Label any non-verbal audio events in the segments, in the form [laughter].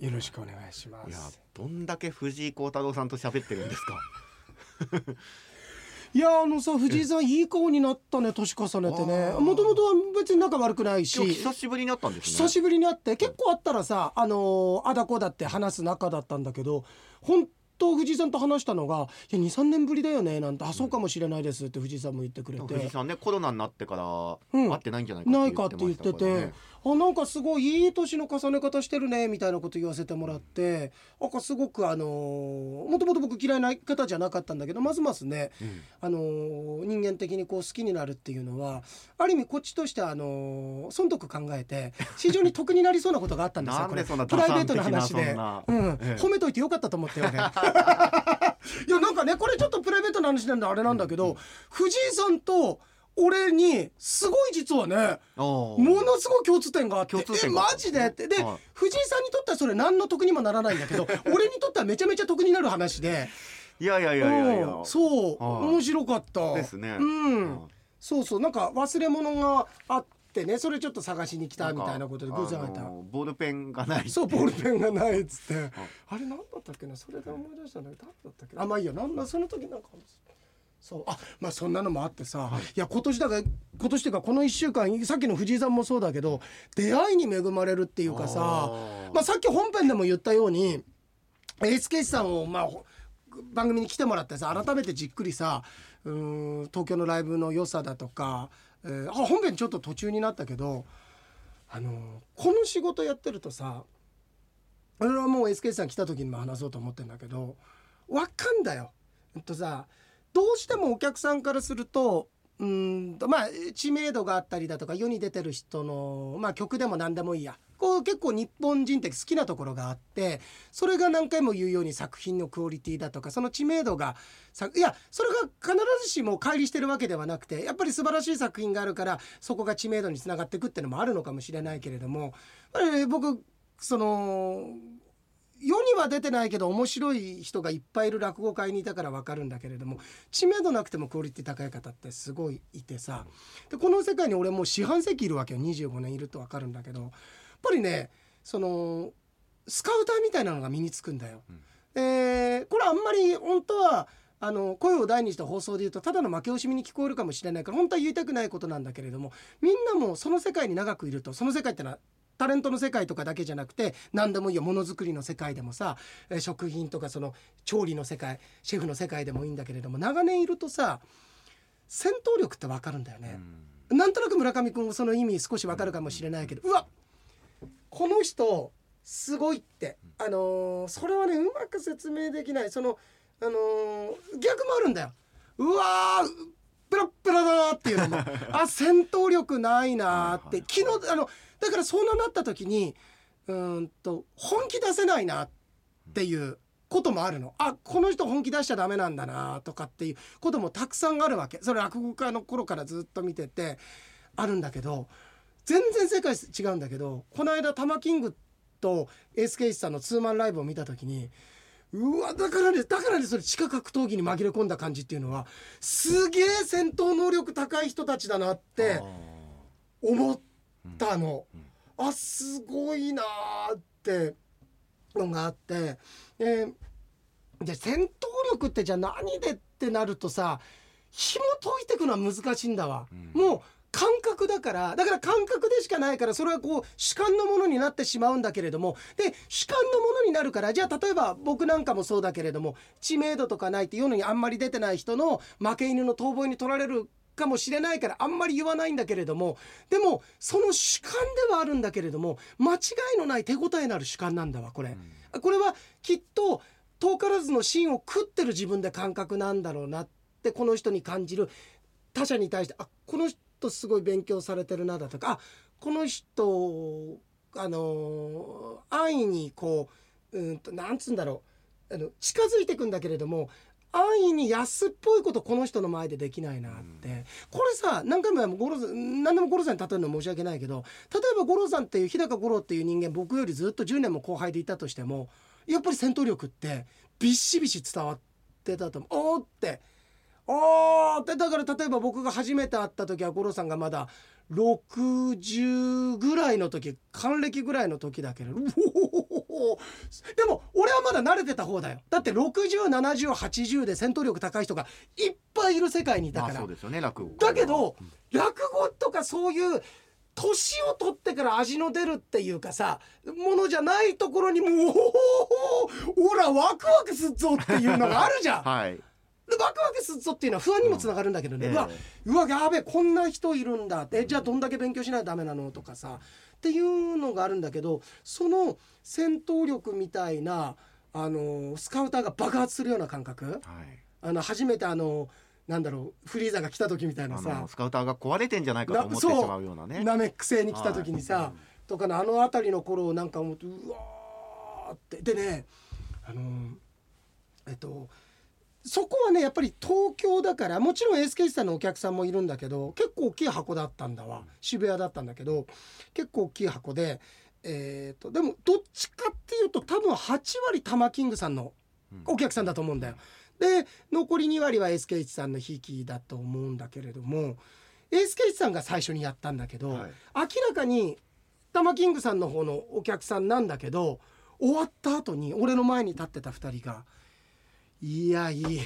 よろしくお願いしまいやすどんだけ藤井幸太郎さんと喋ってるんですか。[laughs] いやあのさ藤井さんいい顔になったね年重ねてね。もともとは別に仲悪くないし。久しぶりに会ったんですね。久しぶりに会って結構会ったらさあのーあだこだって話す仲だったんだけど本当藤井さんと話したのが「いや23年ぶりだよね」なんて「あそうかもしれないです」って藤井さんも言ってくれて。藤井さんねコロナになってからうん。会ってないんじゃないかないかって言ってましたからてねあなんかすごいいい年の重ね方してるねみたいなこと言わせてもらってなんかすごくあのーもともと僕嫌いな方じゃなかったんだけどますますねうん。あのー人間的にこう好きになるっていうのはある意味こっちとしてはあのー損得考えて非常に得になりそうなことがあったんですよ [laughs] こなプライベート打算な話で。うん、ええ。褒めといてよかったと思ってよね。いやなんかねこれちょっとプライベートな話なんであれなんだけど、藤井さんと俺にすごい実はねものすごい共通点があってえ共通点がマジで？って。で、はい。藤井さんにとってはそれ何の得にもならないんだけど [laughs] 俺にとってはめちゃめちゃ得になる話で。いやいやいやいやいや。うん。そう、はい。面白かった。ですね。うん、はい。そうそう。なんか忘れ物があってねそれちょっと探しに来たみたいなことで偶然会えた。ボールペンがない。そうボールペンがないっつって。[laughs] あれ何だったっけな？それで思い出したんだけど誰だったっけな？あまあいいや。なんだその時なんかそう。あまあそんなのもあってさ、い、や今年だから今年っていうかこの1週間さっきの藤井さんもそうだけど出会いに恵まれるっていうかさまあ、さっき本編でも言ったように SK さんをまあほ番組に来てもらってさ改めてじっくりさうーん東京のライブの良さだとか、えーあ本編ちょっと途中になったけどあのーこの仕事やってるとさ俺はもう SK さん来た時にも話そうと思ってんだけどわかんだよ。えっとさどうしてもお客さんからするとうんまあ知名度があったりだとか世に出てる人の、まあ、曲でも何でもいいやこう結構日本人って好きなところがあってそれが何回も言うように作品のクオリティだとかその知名度がいやそれが必ずしも乖離してるわけではなくてやっぱり素晴らしい作品があるからそこが知名度につながっていくっていうのもあるのかもしれないけれども僕その世には出てないけど面白い人がいっぱいいる落語会にいたから分かるんだけれども知名度なくてもクオリティ高い方ってすごいいてさでこの世界に俺もう四半世紀いるわけよ。25年いると分かるんだけどぱりねそのスカウターみたいなのが身につくんだよ。えーこれあんまり本当はあの声を大にした放送で言うとただの負け惜しみに聞こえるかもしれないから本当は言いたくないことなんだけれどもみんなもその世界に長くいるとその世界ってのはタレントの世界とかだけじゃなくて何でもいいよものづくりの世界でもさえー食品とかその調理の世界シェフの世界でもいいんだけれども長年いるとさ戦闘力って分かるんだよね。なんとなく村上君もその意味少し分かるかもしれないけどうわこの人すごいって。あのーそれはねうまく説明できない。そのあのー逆もあるんだよ。うわーペラッペラだなっていうのも。[laughs] あ戦闘力ないなーって。昨日あのだからそうなった時にうーんと本気出せないなっていうこともあるの。あこの人本気出しちゃダメなんだなとかっていうこともたくさんあるわけ。それ落語家の頃からずっと見ててあるんだけど全然世界違うんだけどこの間玉キングとエースケイスさんのツーマンライブを見た時にうわだからねだからねそれ地下格闘技に紛れ込んだ感じっていうのはすげえ戦闘能力高い人たちだなって思ったの。あすごいなーってのがあって、えーで戦闘力ってじゃあ何でってなるとさ紐解いていくのは難しいんだわ。もう感覚だからだから感覚でしかないからそれはこう主観のものになってしまうんだけれども。で主観のものになるからじゃあ例えば僕なんかもそうだけれども知名度とかないっていうのにあんまり出てない人の負け犬の遠吠えに取られるかもしれないからあんまり言わないんだけれども。でもその主観ではあるんだけれども間違いのない手応えのある主観なんだわこれ。これはきっと遠からずの芯を食ってる自分で感覚なんだろうなってこの人に感じる他者に対してあこの人とすごい勉強されてるなだとかあこの人あの安易にこううんとなんつうんだろうあの近づいていくんだけれども安易に安っぽいことこの人の前でできないなって、これさ何回も五郎さん何でも五郎さんに例えるの申し訳ないけど例えば五郎さんっていう日高五郎っていう人間僕よりずっと10年も後輩でいたとしてもやっぱり戦闘力ってビシビシ伝わってたと思う。おーっておーってだから例えば僕が初めて会った時は五郎さんがまだ60ぐらいの時還暦ぐらいの時だけどうおーでも俺はまだ慣れてた方だよ。だって607080で戦闘力高い人がいっぱいいる世界にいたから、だけど落語とかそういう年を取ってから味の出るっていうかさものじゃないところにもうおらワクワクすっぞっていうのがあるじゃん。はいでワクワクすっぞっていうのは不安にもつながるんだけどね、ええうわうわやべえこんな人いるんだって。じゃあどんだけ勉強しないとダメなの？とかさ。っていうのがあるんだけどその戦闘力みたいなあのスカウターが爆発するような感覚。はい。あの初めてあのなんだろうフリーザが来た時みたいなあさのスカウターが壊れてんじゃないかと思ってしまうようなね。ナメック星に来た時にさ、はい。とかのあの辺りの頃をなんか思ってうわーって。でねあのえっとそこはねやっぱり東京だからもちろんエースケイスさんのお客さんもいるんだけど結構大きい箱だったんだわ。渋谷だったんだけど結構大きい箱でえー、とでもどっちかっていうと多分8割玉キングさんのお客さんだと思うんだよ。で残り2割はエースケイチさんのひいきだと思うんだけれどもエースケイチさんが最初にやったんだけど、はい。明らかに玉キングさんの方のお客さんなんだけど終わった後に俺の前に立ってた2人が「いやいい。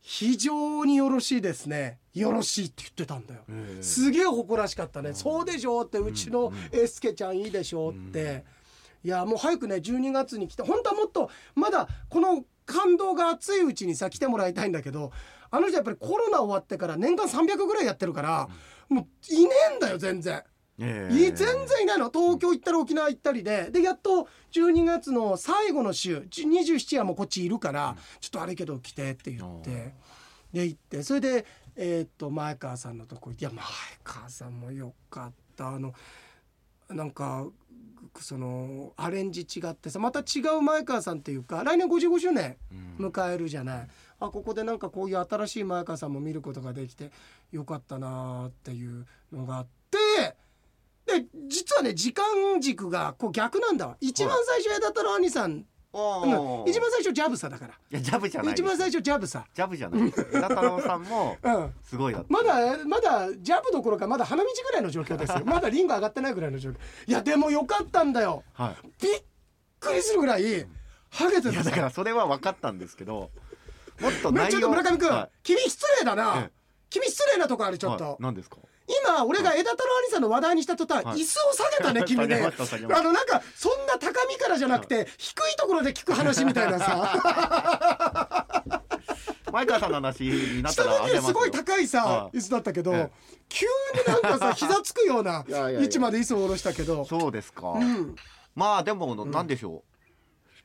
非常によろしいですね。よろしい」って言ってたんだよ。ええ。すげえ誇らしかったね、ん。そうでしょうってうちのエースケちゃんいいでしょうって、いやもう早くね12月に来て本当はもっとまだこの感動が熱いうちにさ来てもらいたいんだけどあの人やっぱりコロナ終わってから年間300ぐらいやってるから、もういねえんだよ全然。えい全然いないの。東京行ったり沖縄行ったりで。でやっと12月の最後の週27はもうこっちいるから、ちょっと悪いけど来てって言って。で行って。それでえーっと前川さんのとこ行っていや前川さんもよかった。あのなんかそのアレンジ違ってさまた違う前川さんっていうか来年55周年うん。迎えるじゃない、あここでなんかこういう新しい前川さんも見ることができてよかったなーっていうのがあってで実はね時間軸がこう逆なんだわ。一番最初枝太郎兄さん、おうん。ー。一番最初ジャブさだから。いやジャブじゃない一番最初ジャブさ、ジャブじゃない。枝太郎さんも [laughs] うん、すごいだった。まだまだジャブどころかまだ花道ぐらいの状況ですよ。[laughs] まだリング上がってないぐらいの状況。いやでもよかったんだよ。はびっくりするぐらいハゲていいやたさだからそれは分かったんですけどもっと内容ちょっと村上君、は君失礼だな、ええ。君失礼なとこあるちょっと、はい。何ですか？今俺が枝太郎兄さんの話題にした途端、はい。椅子を下げたね [laughs] 君ね。あのなんかそんな高みからじゃなくて低いところで聞く話みたいなさ。[laughs] 前川さんの話になった下らあげますごい高いさはい。椅子だったけど、え急になんかさ膝つくような [laughs] 位置まで椅子を下ろしたけど。そうですか、うん。まあでもなんでしょ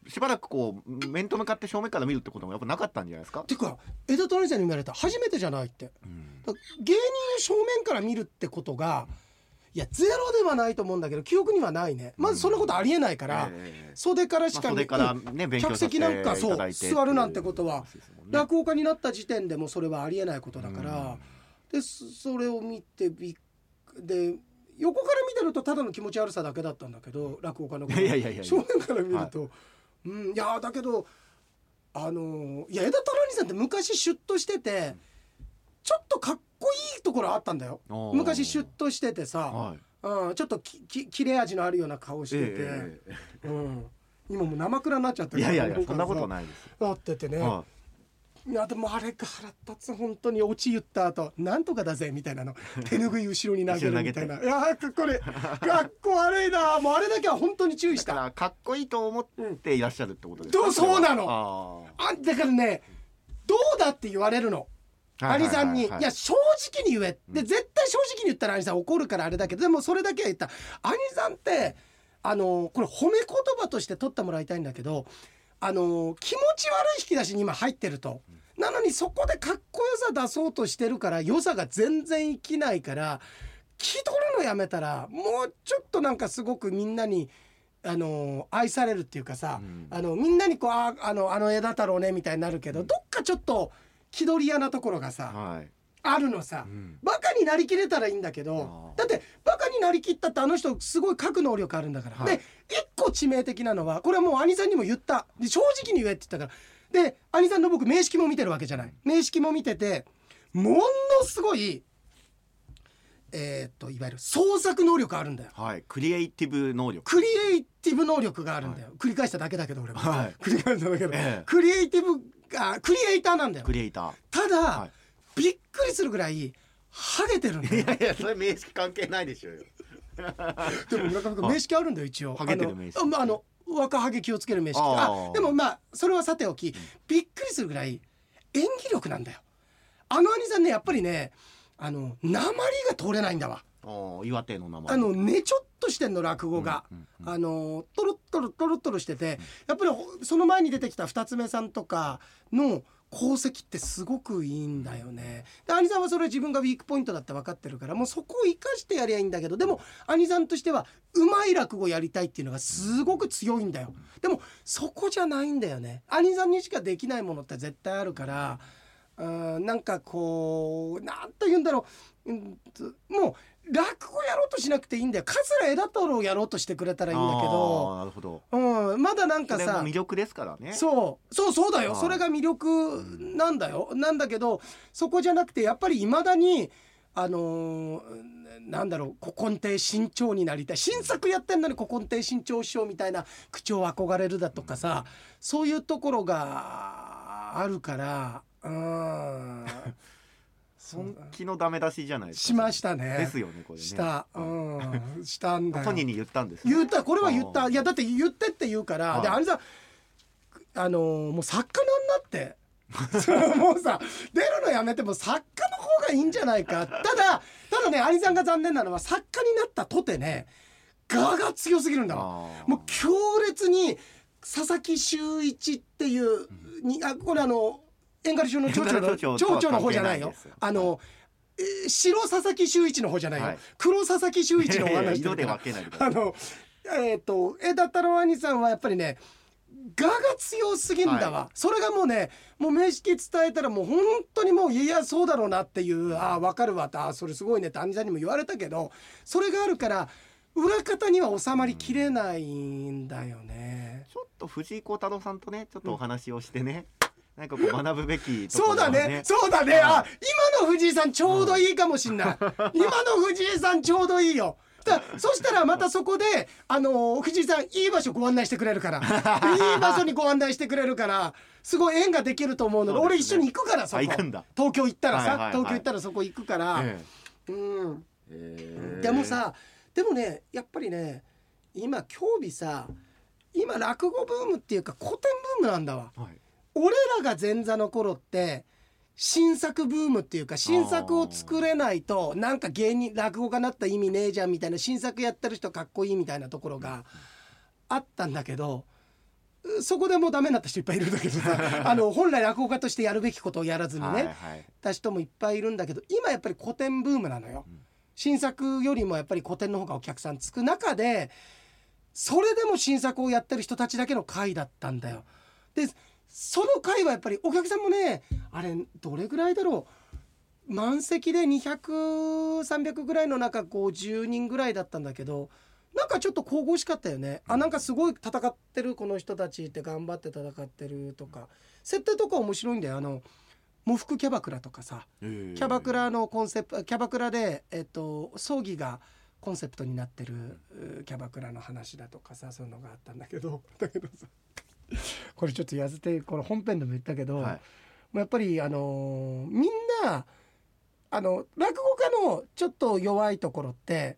う、しばらくこう面と向かって正面から見るってこともやっぱなかったんじゃないですか、てか枝太郎兄さんに言われた。初めてじゃないって。うん。だ芸人を正面から見るってことがいやゼロではないと思うんだけど記憶にはないね。まずそんなことありえないから、ええ。袖からしかからね客席なんかそう座るなんてことはね落語家になった時点でもそれはありえないことだから、うん。でそそれを見てびっで横から見てるとただの気持ち悪さだけだったんだけど落語家のいやいやいやいや。正面から見ると、うんいやだけどあのいや枝太郎兄さんって昔シュッとしててちょっとかっこいいところあったんだよ。昔シュッとしててさ、はい。うん、ちょっときき切れ味のあるような顔してて、ええうん、今もう生倉になっちゃっていやいやいやかそんなことないです。なっててね、はい。やでもあれが腹立つ。本当にオチ言った後なんとかだぜみたいなの。[laughs] 手拭い後ろに投げるみたいな。いやーこれかっこ悪いな。もうあれだけは本当に注意い、した。らかっこいいと思っていらっしゃるってことですか、どうそうなの。のあだからねどうだって言われるの兄さんに、い。や正直に言え。で絶対正直に言ったら兄さん怒るからあれだけどでもそれだけは言った。兄さんってあのこれ褒め言葉として取ってもらいたいんだけどあの気持ち悪い引き出しに今入ってると。なのにそこでかっこよさ出そうとしてるから良さが全然生きないから気取るのやめたらもうちょっとなんかすごくみんなにあの愛されるっていうかさ、うん。あのみんなにこうああのあの枝太郎ねみたいになるけど、どっかちょっと気取り屋なところがさ、はい、あるのさ、うん。バカになりきれたらいいんだけどだってバカになりきったってあの人すごい書く能力あるんだから、はい。で一個致命的なのはこれはもう兄さんにも言った。で正直に言えって言ったから。で兄さんの僕名式も見てるわけじゃない。名式も見ててものすごいえーっといわゆる創作能力あるんだよ。はい。クリエイティブ能力。クリエイティブ能力があるんだよ、繰り返しただけだけど俺も、はい。繰り返しただけど、ええ。クリエイティブがクリエイターなんだよ。クリエイタただ、はい。びっくりするぐらいハゲてるんだよ。ーいやいやそれ名識関係ないでしょうよ。[laughs] でも村上君名式あるんだよ一応。ハゲてる名式あの若ハゲ気をつける名式ああーでもまあそれはさておきびっくりするぐらい演技力なんだよ。あの兄さんねやっぱりねあの鉛が通れないんだわ岩手の名前あのねちょっとしてんの落語が、うんうんうんあのトロットロトロットロしててやっぱりほその前に出てきた二つ目さんとかの功績ってすごくいいんだよね。で兄さんはそれは自分がウィークポイントだって分かってるからもうそこを生かしてやりゃいいんだけどでも兄さんとしてはうまい落語やりたいっていうのがすごく強いんだよ。でもそこじゃないんだよね。兄さんにしかできないものって絶対あるから。うんなんかこうなんと言うんだろう、うんともう落語やろうとしなくていいんだよ。桂枝太郎やろうとしてくれたらいいんだけど、なるほど。うん、まだなんかさ魅力ですからね。そうそうそうだよ。はい。それが魅力なんだよ。なんだけどそこじゃなくてやっぱりいまだにあのーなんだろう古今亭新潮になりたい。新作やってんのに古今亭新潮師匠みたいな口調憧れるだとかさそういうところがあるからうん [laughs] 本気のダメ出しじゃないですか。しましたね。ですよねこれね。した、うん、したんだよ。本人に言ったんですね。言った。これは言った。いやだって言ってって言うから、はい。であれさあのーもう作家なんなって。[laughs] もうさ出るのやめても作家の方がいいんじゃないか。ただただね有さんが残念なのは作家になったとてね我が強すぎるんだもう強烈に佐々木修一っていうにあこれあの円狩町の町長の町長の方じゃないよ。あの、えー白佐々木修一の方じゃないよ、はい。黒佐々木修一のお話してるあのえっ、と枝太郎兄さんはやっぱりね我が強すぎんだわ、はそれがもうねもう名式伝えたらもう本当にもういやそうだろうなっていうああ分かるわってああそれすごいねって兄さんにも言われたけどそれがあるから裏方には収まりきれないんだよね。ちょっと藤井幸太郎さんとねちょっとお話をしてね、なんかこう学ぶべきところをそうだね、そうだね、あ、今の藤井さんちょうどいいかもしんない。[laughs] 今の藤井さんちょうどいいよ。だそしたらまたそこで、あのー藤井さんいい場所ご案内してくれるから。[laughs] いい場所にご案内してくれるからすごい縁ができると思うの。でね。俺一緒に行くからそこ。あ行くんだ。東京行ったらさ、はいはいはい。東京行ったらそこ行くから、えうん。え。でもさでもねやっぱりね今興味さ今落語ブームっていうか古典ブームなんだわ。はい俺らが前座の頃って新作ブームっていうか新作を作れないとなんか芸人落語家になった意味ねえじゃんみたいな新作やってる人かっこいいみたいなところがあったんだけどうそこでもうダメになった人いっぱいいるんだけどさ [laughs] あの本来落語家としてやるべきことをやらずにね、はいはいた人もいっぱいいるんだけど今やっぱり古典ブームなのよ。新作よりもやっぱり古典の方がお客さんつく中でそれでも新作をやってる人たちだけの会だったんだよ。でその会はやっぱりお客さんもねあれどれぐらいだろう？満席で200300ぐらいの中50人ぐらいだったんだけどなんかちょっと神々しかったよね。あなんかすごい戦ってるこの人たちって頑張って戦ってるとか。設定とか面白いんだよ。あの喪服キャバクラとかさ。ええ。キャバクラのコンセプトキャバクラで、えっと、葬儀がコンセプトになってるうキャバクラの話だとかさそういうのがあったんだけど。だけどさ [laughs] これちょっとやずてこれ本編でも言ったけど、はい。やっぱりあのーみんなあの落語家のちょっと弱いところって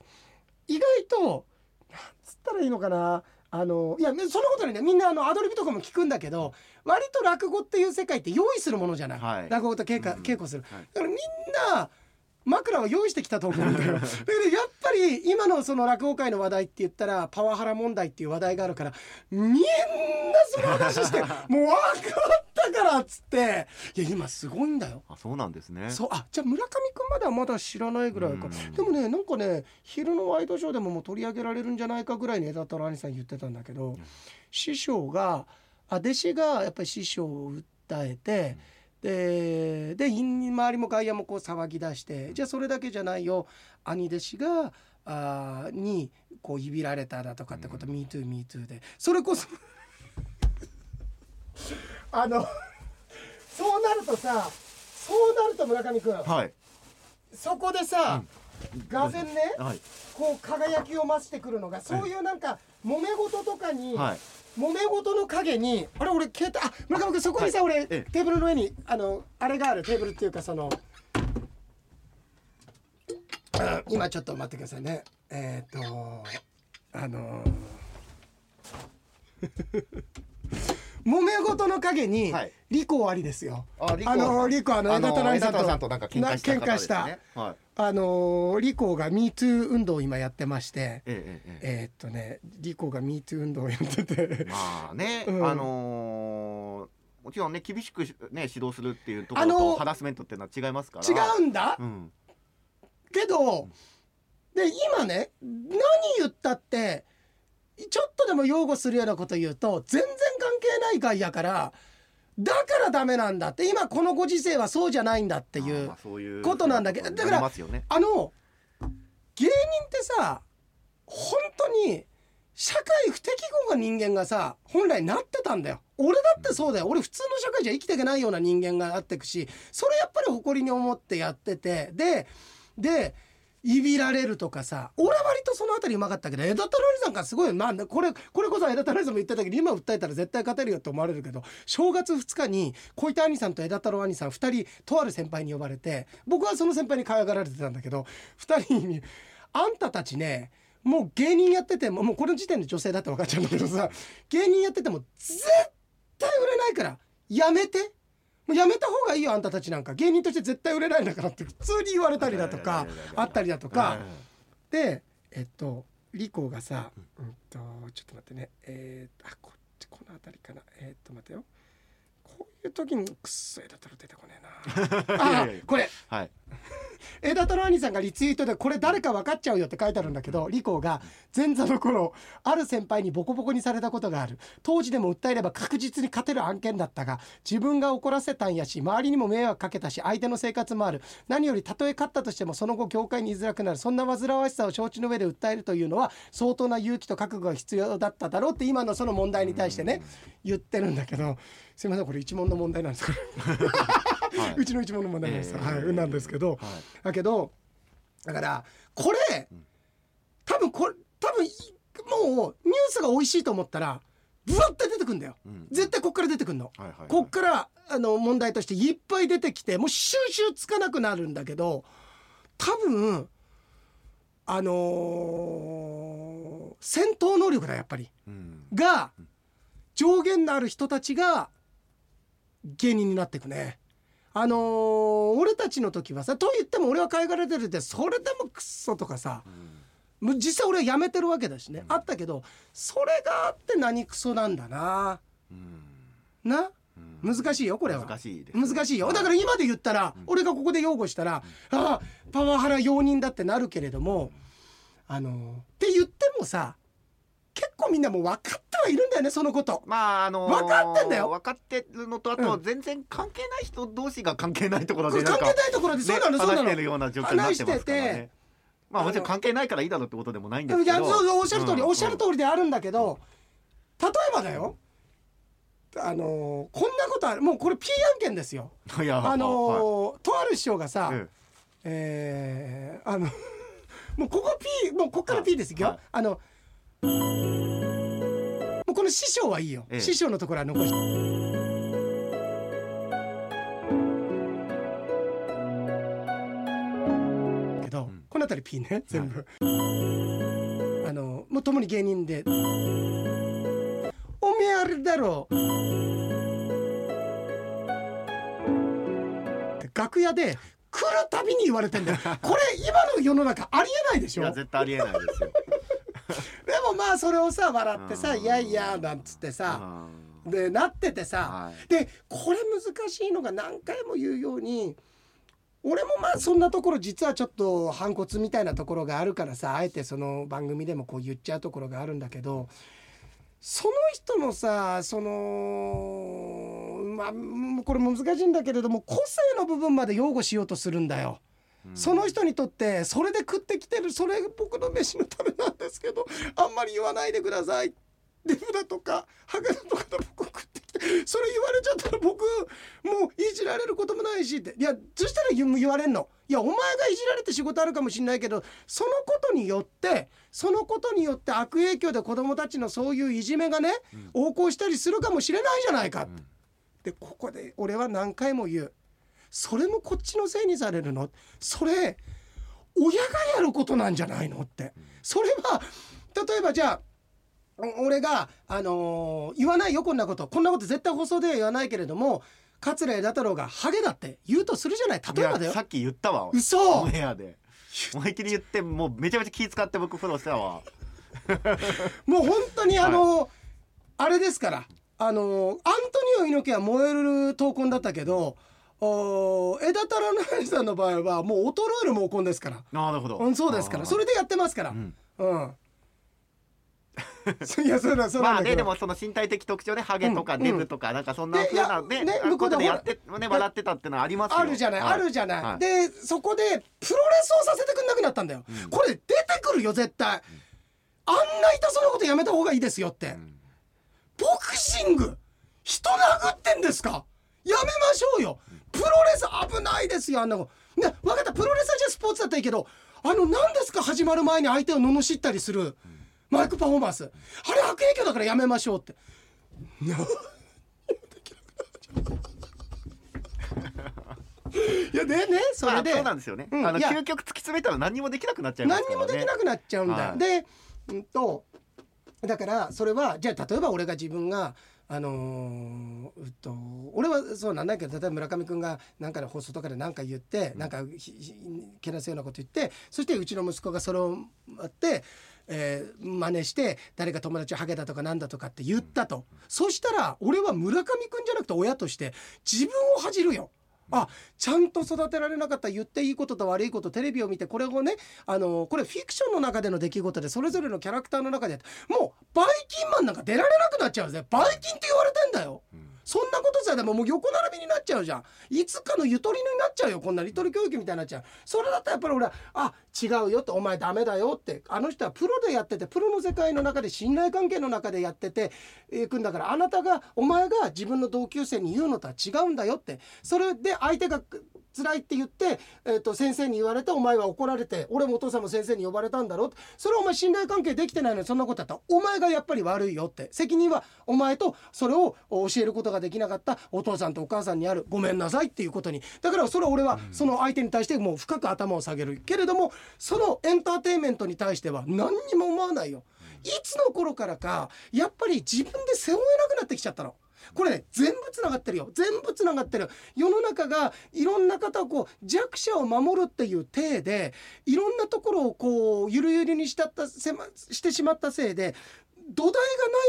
意外となんつったらいいのかなあのいやそんなことないねみんなあのアドリブとかも聞くんだけど割と落語っていう世界って用意するものじゃない、はい。落語と稽古,、うん稽古するはい。だからみんな枕を用意してきたと思うんだよ。[laughs] だけどやっぱり今のその落語界の話題って言ったらパワハラ問題っていう話題があるからみんなその話して [laughs] もう分かったからっつって。いや今すごいんだよ。あそうなんですね。そうあじゃあ村上君まではまだ知らないぐらいか。うん。でもねなんかね昼のワイドショーでももう取り上げられるんじゃないかぐらいに枝太郎兄さん言ってたんだけど、師匠があ弟子がやっぱり師匠を訴えて、でで周りも外野もこう騒ぎ出してじゃあそれだけじゃないよ。兄弟子があーにこういびられただとかってこと「MeTooMeToo」で。それこそ [laughs] あのそうなるとさそうなると村上君はい。そこでさ、がぜんねはい。こう輝きを増してくるのがそういうなんか揉め事とかに、はい揉め事の影にあれ俺携帯あ村上君そこにさ、俺はい。ええ。テーブルの上にあのあれがあるテーブルっていうかそのあ今ちょっと待ってくださいね。えっ、とあの [laughs] 揉め事の影にはい。利口ありですよ、あリコあのリコあのあの枝田さんとなんか喧嘩したね。はいあのリコが MeToo 運動を今やってましてええええええ。ーっとねリコが MeToo 運動をやってて。えまあね、うん。あのーもちろんね厳しくね指導するっていうところあのとハラスメントっていうのは違いますから。違うんだ？うん。けどで今ね何言ったってちょっとでも擁護するようなこと言うと全然関係ない外野からだからダメなんだって今このご時世はそうじゃないんだっていうことなんだけどだからあの芸人ってさ本当に社会不適合な人間がさ本来なってたんだよ。俺だってそうだよ。俺普通の社会じゃ生きていけないような人間がなってくしそれやっぱり誇りに思ってやってて。ででいびられるとかさ俺は割とそのあたりうまかったけど枝太郎さんがすごいまあこれこれこそ枝太郎さんも言ってたけど今訴えたら絶対勝てるよって思われるけど正月2日に小板兄さんと枝太郎兄さん2人とある先輩に呼ばれて僕はその先輩に可愛がられてたんだけど2人に「あんたたちねもう芸人やっててももうこの時点で女性だって分かっちゃうんだけどさ芸人やってても絶対売れないからやめて。もうやめた方がいいよあんたたちなんか。芸人として絶対売れないんだからって普通に言われたりだとかあったりだとか。でえっとリコがさ、うんとちょっと待ってね。えー、あこっちこの辺りかな。えー、っと待ってよ。こういう時にくっそ枝太郎出てこねえな。[laughs] あこれ。はい [laughs] 枝太郎兄さんがリツイートでこれ誰か分かっちゃうよって書いてあるんだけどリコが前座の頃ある先輩にボコボコにされたことがある。当時でも訴えれば確実に勝てる案件だったが自分が怒らせたんやし周りにも迷惑かけたし相手の生活もある。何よりたとえ勝ったとしてもその後業界に居づらくなる。そんな煩わしさを承知の上で訴えるというのは相当な勇気と覚悟が必要だっただろうって今のその問題に対してね言ってるんだけどすいませんこれ一問の問題なんですこれ。は [laughs] いうちの一問の問題なんです、えーはい、なんですけど、はい。だけどだからこれ多分これ多分いもうニュースが美味しいと思ったらブワッて出てくんだよ。うん。絶対こっから出てくんの。はいはいはい。こっからあの問題としていっぱい出てきてもう収集つかなくなるんだけど多分あのー戦闘能力だやっぱり。うん。が上限のある人たちが芸人になっていくね。あのー俺たちの時はさと言っても俺は海外られてるってそれでもクッソとかさうん。実際俺は辞めてるわけだしね、うん。あったけどそれがあって何クソなんだな。うん。な？うん。難しいよこれは。難しいですね。難しいよ。だから今で言ったら、うん。俺がここで擁護したら、ああパワハラ容認だってなるけれどもあのって言ってもさ結構みんなもう分かってはいるんだよねそのこと。まああのー分かってんだよ。分かってるのとあうとん。全然関係ない人同士が関係ないところで関係ないところでそうなのねそうなの。話してるような状況になってますからね。まあもちろん関係ないからいいだろうってことでもないんですいけど。やそうそうおっしゃる通り、うん。おっしゃる通りであるんだけど、例えばだよ。あのーこんなことある。もうこれ P 案件ですよ。あのーはとある師匠がさ、いええーあの [laughs] もうここ P もうこっから P ですよ、はい。あのもうこの師匠はいいよ、ええ。師匠のところは残し。てけど、うん。この辺り P ね全部、あのもう共に芸人で。おめえあれだろ。楽屋で来るたびに言われてんだよ。これ今の世の中ありえないでしょ。いや絶対ありえないですよ [laughs] でもまあそれをさ笑ってさ「うん。いやいや」なんつってさうん。でなっててさはい。でこれ難しいのが何回も言うように俺もまあそんなところ実はちょっと反骨みたいなところがあるからさあえてその番組でもこう言っちゃうところがあるんだけどその人のさそのまあうんこれ難しいんだけれども個性の部分まで擁護しようとするんだよ。うん。その人にとってそれで食ってきてるそれ僕の飯のためなんですけどあんまり言わないでください。デブだとかハゲだとかで僕食ってきてそれ言われちゃったら僕もういじられることもないしって。いやそしたら言言われんの。いやお前がいじられて仕事あるかもしんないけどそのことによってそのことによって悪影響で子供たちのそういういじめがね、横行したりするかもしれないじゃないかって。でここで俺は何回も言うそれもこっちのせいにされるの？それ親がやることなんじゃないのって。それは例えばじゃあお俺が、あのー言わないよこんなこと。こんなこと絶対放送では言わないけれども桂枝太郎がハゲだって言うとするじゃない？例えばだよ。さっき言ったわ。嘘。オンエアで。思いっきり言ってもうめちゃめちゃ気使って僕フォローしたわ。[laughs] もう本当にあのーあれですから。あのーアントニオ猪木は燃える闘魂だったけどおー枝太郎のさんの場合はもう衰える毛根ですから。なるほど。うん、そうですから。それでやってますから。うん。うん、[laughs] いやそうだそうなんまあねでもその身体的特徴でハゲとかうんデブとかなんかそんなで風なねあ向こうでやってね笑ってたってのはありますよ。あるじゃない、はい。あるじゃない、はい。でそこでプロレスをさせてくんなくなったんだよ、うん。これ出てくるよ絶対、あんな痛そうなことやめた方がいいですよって、うん。ボクシング人殴ってんですか？やめましょうよプロレス危ないですよあんな子ね分かった。プロレスはじゃあスポーツだったらいいけどあの何ですか始まる前に相手を罵ったりする。マイクパフォーマンス。あれ悪影響だからやめましょうって。[laughs] いやでねそれで、まあそうなんですよね。あのうんいや。究極突き詰めたら何にもできなくなっちゃいますからね。もできなくなっちゃうんだ。よ、はい。でうんとだからそれはじゃあ例えば俺が自分があのーと俺はそうなんだけど例えば村上君が何かの放送とかで何か言って、なんかひひけなすようなこと言ってそしてうちの息子がそれを待って、えー真似して誰か友達をハゲだとかなんだとかって言ったと、そしたら俺は村上君じゃなくて親として自分を恥じるよ。あちゃんと育てられなかった言っていいことと悪いことテレビを見てこれをねあのこれフィクションの中での出来事でそれぞれのキャラクターの中でもうバイキンマンなんか出られなくなっちゃうぜバイキンって言われてんだよ。そんなことさでももう横並びになっちゃうじゃん。いつかのゆとりになっちゃうよこんなリトル教育みたいになっちゃう。それだったらやっぱり俺はあ違うよってお前ダメだよってあの人はプロでやっててプロの世界の中で信頼関係の中でやってていくんだからあなたがお前が自分の同級生に言うのとは違うんだよって。それで相手が辛いって言って、えー、と先生に言われてお前は怒られて俺もお父さんも先生に呼ばれたんだろって。それはお前信頼関係できてないのにそんなことやったらお前がやっぱり悪いよって。責任はお前とそれを教えることができなかったお父さんとお母さんにあるごめんなさいっていうことに。だからそれは俺はその相手に対してもう深く頭を下げるけれどもそのエンターテインメントに対しては何にも思わないよ。いつの頃からかやっぱり自分で背負えなくなってきちゃったの。これね全部つながってるよ。全部つながってる。世の中がいろんな方をこう弱者を守るっていう体でいろんなところをこうゆるゆるにしたったせましてしまったせいで土台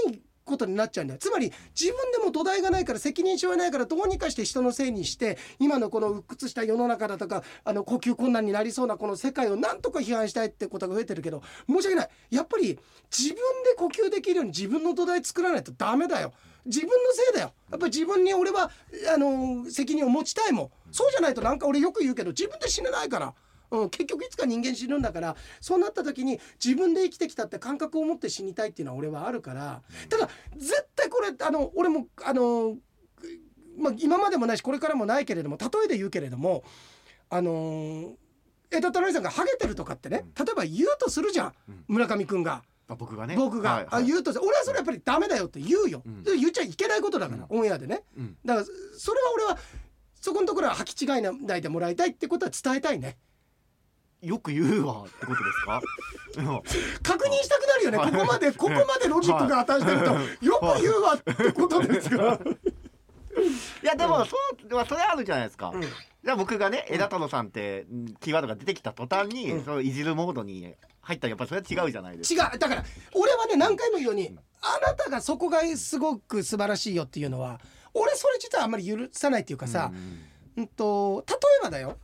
がないことになっちゃうんだよ。つまり自分でも土台がないから責任し負えないからどうにかして人のせいにして今のこの鬱屈した世の中だとかあの呼吸困難になりそうなこの世界をなんとか批判したいってことが増えてるけど申し訳ない。やっぱり自分で呼吸できるように自分の土台作らないとダメだよ。自分のせいだよ。やっぱり自分に俺はあの責任を持ちたいもん。そうじゃないとなんか俺よく言うけど自分で死ねないから。うん、結局いつか人間死ぬんだから。そうなった時に自分で生きてきたって感覚を持って死にたいっていうのは俺はあるから。ただ絶対これあの俺もあの、まあ、今までもないしこれからもないけれども例えで言うけれどもあの枝太郎さんがハゲてるとかってね例えば言うとするじゃん。村上くんが。あ僕がね。僕が、はいはい。あ言うと俺はそれやっぱりダメだよって言うよ、うん。で言っちゃいけないことだから、オンエアでね。うん。だからそれは俺はそこのところは履き違いないでもらいたいってことは伝えたいね。よく言うわってことですか？[laughs] うん。確認したくなるよね。ここまでここまでロジックが破綻してると、よく言うわってことですか？ら [laughs] いやでもそうそれあるじゃないですか、うん。じゃあ僕がね枝太郎さんってうんキーワードが出てきた途端に、そのいじるモードに入ったらやっぱそれは違うじゃないです違かう。だから俺はね何回も言うように、あなたがそこがすごく素晴らしいよっていうのは俺それ自体あんまり許さないっていうかさ、うんと例えばだよ、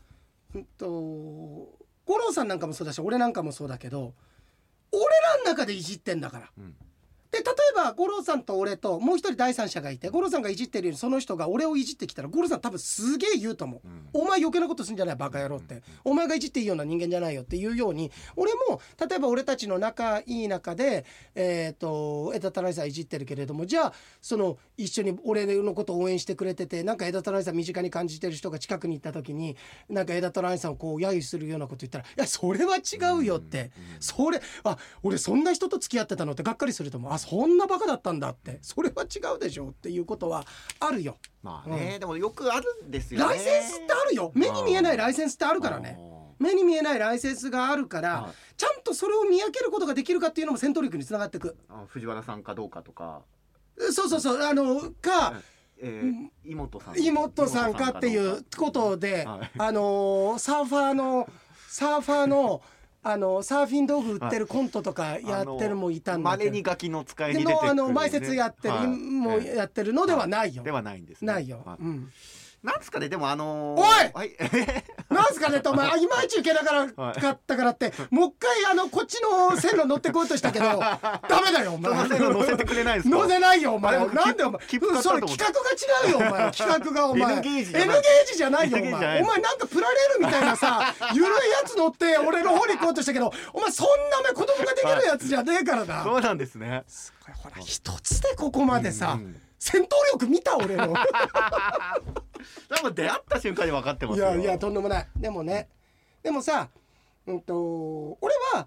うんと五郎さんなんかもそうだし俺なんかもそうだけど俺らの中でいじってんだから。うんで例えば五郎さんと俺ともう一人第三者がいて五郎さんがいじってるようにその人が俺をいじってきたら五郎さん多分すげえ言うと思う、うん。お前余計なことすんじゃないバカ野郎って、お前がいじっていいような人間じゃないよっていうように俺も例えば俺たちの仲いい中でえっ、と枝田成さんいじってるけれどもじゃあその一緒に俺のことを応援してくれててなんか枝田成さん身近に感じてる人が近くに行った時になんか枝田成さんをこう揶揄するようなこと言ったら「いやそれは違うよ」って、それあ俺そんな人と付き合ってたのってがっかりすると思う。あそんなバカだったんだって。それは違うでしょっていうことはあるよ。まあね、でもよくあるんですよね。ライセンスってあるよ。目に見えないライセンスってあるからね。目に見えないライセンスがあるから、はい。ちゃんとそれを見分けることができるかっていうのも戦闘力につながっていく藤原さんかどうかとか、そうそうそう。あのか、えー、妹さん。妹さんかっていうことで、はい。あのーサーファーのサーファーのあのサーフィン道具売ってるコントとかやってるもいたんだけど。にガキの使いに出てくる、ね、のあの前説やってる、はい。もうやってるのではないよ、ではないんですね。ないよ、はい。うん、なんですかねでもあのー、おい！はい。[laughs] なんすかねってお前あいまいち受けながらかったからって、もう一回あのこっちの線路乗ってこようとしたけど [laughs] ダメだよお前。乗せてくれない乗せないよお前。なんでお前？それ企画が違うよお前。[laughs] 企画がお前。N ゲージじゃない N ゲージじゃないよお前。お前なんかプラレールみたいなさゆるいやつ乗って俺の方に行こうとしたけどお前そんな目子供ができるやつじゃねえからな、そうなんですね。すごいほら一つでここまでさ、うん戦闘力見た俺の。[laughs] 多分出会った瞬間に分かってまいすよ。やいやとんでもない。でもねでもさうんと俺は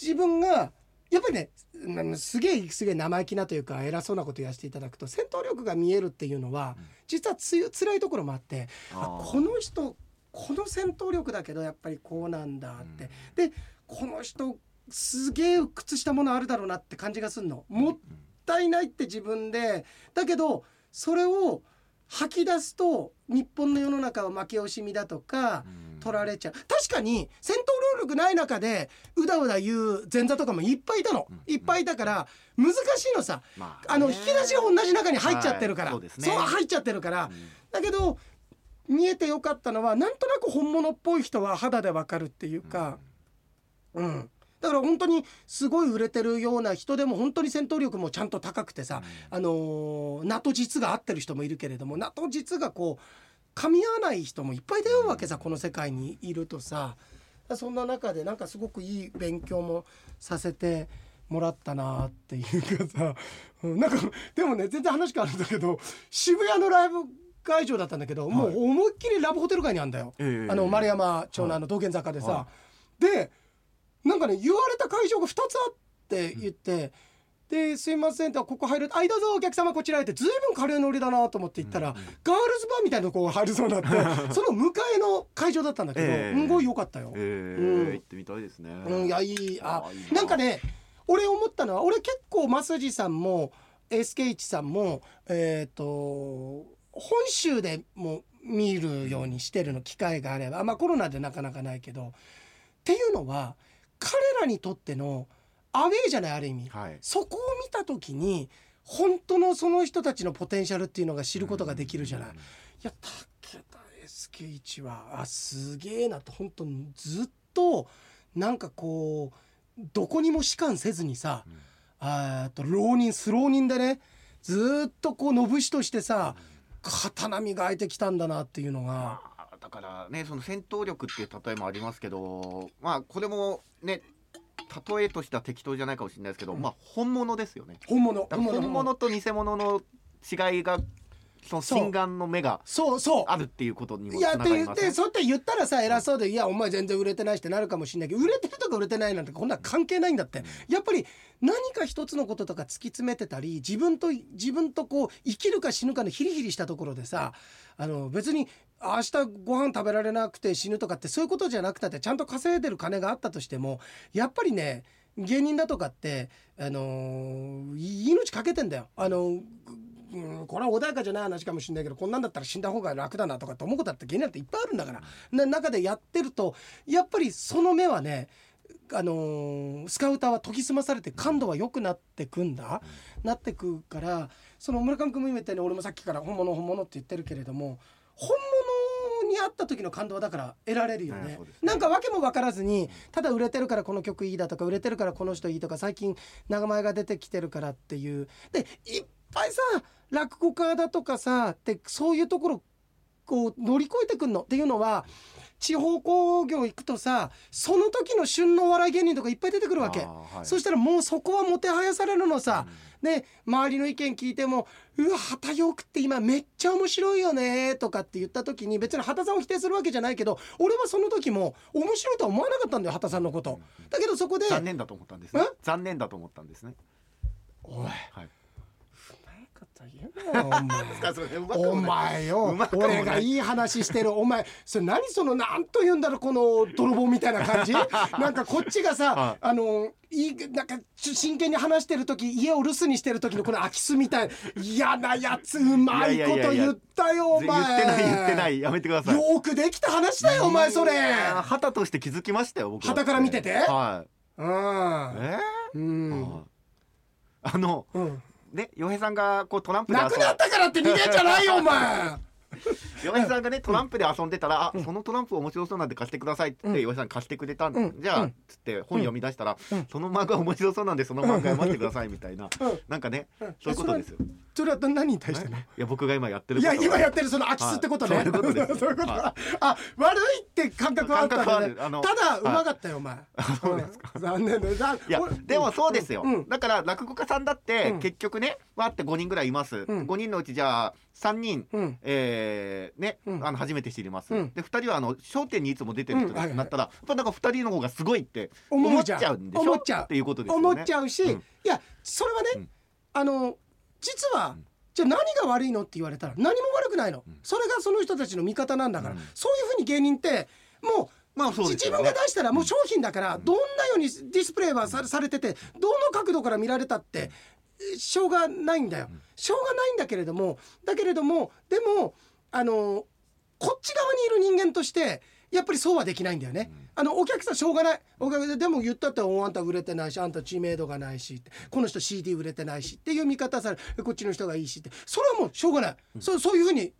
自分がやっぱりねうんすげえすげえ生意気なというか偉そうなこと言わせていただくと戦闘力が見えるっていうのは実はつ辛いところもあってあこの人この戦闘力だけどやっぱりこうなんだって、でこの人すげえ屈したものあるだろうなって感じがするの。もったいないって自分でだけどそれを吐き出すと日本の世の中は負け惜しみだとかうん。取られちゃう。確かに戦闘能力ない中でうだうだ言う前座とかもいっぱいいたの。うん。いっぱいいたから難しいのさ。まあのね引き出しが同じ中に入っちゃってるから、はい。そう入っちゃってるから。うん。だけど見えてよかったのはなんとなく本物っぽい人は肌でわかるっていうか、うん、だから本当にすごい売れてるような人でも本当に戦闘力もちゃんと高くてさ、あのー名と実が合ってる人もいるけれども名と実がこう噛み合わない人もいっぱい出会うわけさこの世界にいるとさ。そんな中でなんかすごくいい勉強もさせてもらったなっていうかさ、うん、なんかでもね全然話変わるんだけど渋谷のライブ会場だったんだけど、もう思いっきりラブホテル街にあんだよ。ええ。あの丸山町のあの道玄坂でさ、はでなんかね言われた会場が2つあって言って「ですいません」って「ここ入るはいどうぞお客様こちらへ」ってずいぶん軽いノリだなと思って行ったら、ガールズバーみたいなとこが入るそうになって [laughs] その向かいの会場だったんだけど、ええ。すごい良かったよ。えーうん。行ってみたいですね、うん、いやいい。あな。なんかね俺思ったのは俺結構増地さんも SK1 さんもえっ、と本州でも見るようにしてるの機会があれば。まあコロナでなかなかないけど。っていうのは彼らにとってのアウェーじゃないある意味、はいそこを見た時に本当のその人たちのポテンシャルっていうのが知ることができるじゃない。いや武田 SK1 はあすげえなと本当にずっとなんかこうどこにも士官せずにさ、あーと浪人ス浪人でねずっとこうのぶしとしてさ刀磨いてきたんだなっていうのが。まあだからねその戦闘力っていう例えもありますけどまあこれもね例えとしては適当じゃないかもしれないですけど、うん。まあ本物ですよね。本物。本物と偽物の違いがその心眼の目がそうそう。あるっていうことにもいつなやって言ってそうやって言ったらさ偉そうで「いやお前全然売れてないし」ってなるかもしれないけど売れてるとか売れてないなんてこんなの関係ないんだって。やっぱり何か一つのこととか突き詰めてたり自分と自分とこう生きるか死ぬかのヒリヒリしたところでさあの別に明日ご飯食べられなくて死ぬとかってそういうことじゃなくたってちゃんと稼いでる金があったとしてもやっぱりね芸人だとかって、あのーい命かけてんだよ。あのうん、これは穏やかじゃない話かもしれないけどこんなんだったら死んだ方が楽だなとかって思うことだって芸人だっていっぱいあるんだから、な中でやってるとやっぱりその目はねあのースカウターは研ぎ澄まされて感度は良くなってくんだ、なってくからその村上君も言ったように俺もさっきから本物本物って言ってるけれども本物に会った時の感動はだから得られるよね,、ね。なんか訳も分からずにただ売れてるからこの曲いいだとか売れてるからこの人いいとか最近名前が出てきてるからっていう。でいっぱいさ落語家だとかさってそういうところこう乗り越えてくんのっていうのは地方興行行くとさその時の旬のお笑い芸人とかいっぱい出てくるわけ。はい。そしたらもうそこはもてはやされるのさ、で周りの意見聞いても「うわ畑陽区って今めっちゃ面白いよね」とかって言った時に別に畑さんを否定するわけじゃないけど俺はその時も面白いとは思わなかったんだよ畑さんのこと。だけどそこで残念だと思ったんですね。え？残念だと思ったんですね「おい。はいお前。[laughs] よ。俺がいい話してる。お前それ何そのなんと言うんだろうこの泥棒みたいな感じ？[laughs] なんかこっちがさ、はい。あのいいなんか真剣に話してる時家を留守にしてる時のこの空き巣みたい嫌なやつうまいこと言ったよお言前ってない言ってない。やめてください。よくできた話だよお前それ。旗として気づきましたよ僕旗から見てて。はうん。いえうーん、はいあのうん、ね洋平さんがこうトランプで遊なくなったからって逃げんじゃないよ [laughs] お前。洋平さんがねトランプで遊んでたら、あそのトランプ面白そうなんで貸してくださいって洋平さん貸してくれたん、うん。じゃあ、うん。つって本読み出したら、うん。その漫画面白そうなんでその漫画読ませてくださいみたいな、うん。なんかね、うん。そういうことですよ。それは何に対してね？いや僕が今やってるいや今やってるその空き巣ってことね、はい。そういうことあ悪いって感覚はあったね。ただはいうまかったよお前。そうですか。ん。残念だざいや俺でもそうですよ、うん。だから落語家さんだって、うん。結局ねわって5人ぐらいいます、ん。5人のうちじゃあ3人うん。えーね、うん。あの初めて知ります、うん。で2人はあの『笑点』にいつも出てる人うん。はいはいになったら、やっぱなんか2人の方がすごいって思思っちゃうんでしょ？思っちゃう。っていうことですよね。思っちゃうし、うん。いやそれはね、うん。あの実は、ん。じゃあ何が悪いのって言われたら何も悪くないの、ん。それがその人たちの味方なんだから、うん。そういうふうに芸人ってもうまあそうです自分が出したらもう商品だからどんなようにディスプレイはさされててどの角度から見られたってえしょうがないんだよ。しょうがないんだけれどもだけれどもでもあのこっち側にいる人間としてやっぱりそうはできないんだよね。あのお客さんしょうがない。お客さんでも言ったっておあんた売れてないしあんた知名度がないしこの人 CD 売れてないしっていう見方されこっちの人がいいしって。それはもうしょうがない、そうそういうふうにえ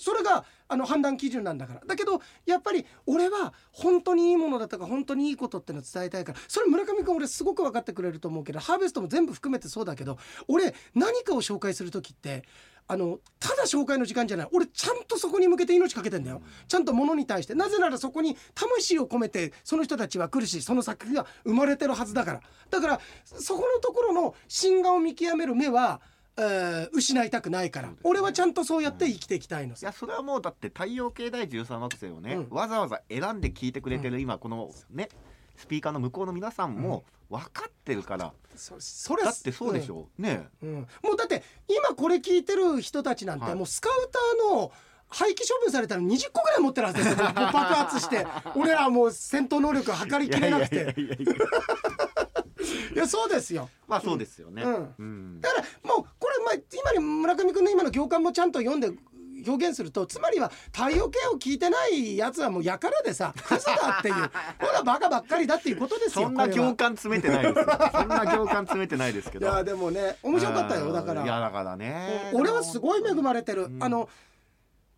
それがあの判断基準なんだから。だけどやっぱり俺は本当にいいものだとか本当にいいことってのを伝えたいから。それ村上君俺すごく分かってくれると思うけどハーベストも全部含めてそうだけど俺何かを紹介する時ってあのただ紹介の時間じゃない。俺ちゃんとそこに向けて命かけてんだよ。ちゃんとものに対して。なぜならそこに魂を込めてその人たちは来るしその作品が生まれてるはずだから。だからそこのところの真贋を見極める目は、えー失いたくないから、ね。俺はちゃんとそうやって生きていきたいのさ、いやそれはもうだって太陽系第13惑星をね、うん。わざわざ選んで聞いてくれてる今このねスピーカーの向こうの皆さんも分かってるから、そそれだってそうでしょ。う、ねうん、もうだって今これ聞いてる人たちなんて、はい。もうスカウターの廃棄処分されたら20個ぐらい持ってるはずですよ。爆発して。[laughs] 俺らはもう戦闘能力測りきれなくて。いやいやいやいやいやそうですよ。まあそうですよね、うん。うん。だからもうこれ、まあ、今に村上君の今の行間もちゃんと読んで表現するとつまりは太陽系を聞いてないやつはもうやからでさ [laughs] クズだっていう。ほらバカばっかりだっていうことですよそんなこれは。行間詰めてないですよ。そんな行間詰めてないですけど。いやでもね面白かったよだから。いやだからね。俺はすごい恵まれてる、うん。あの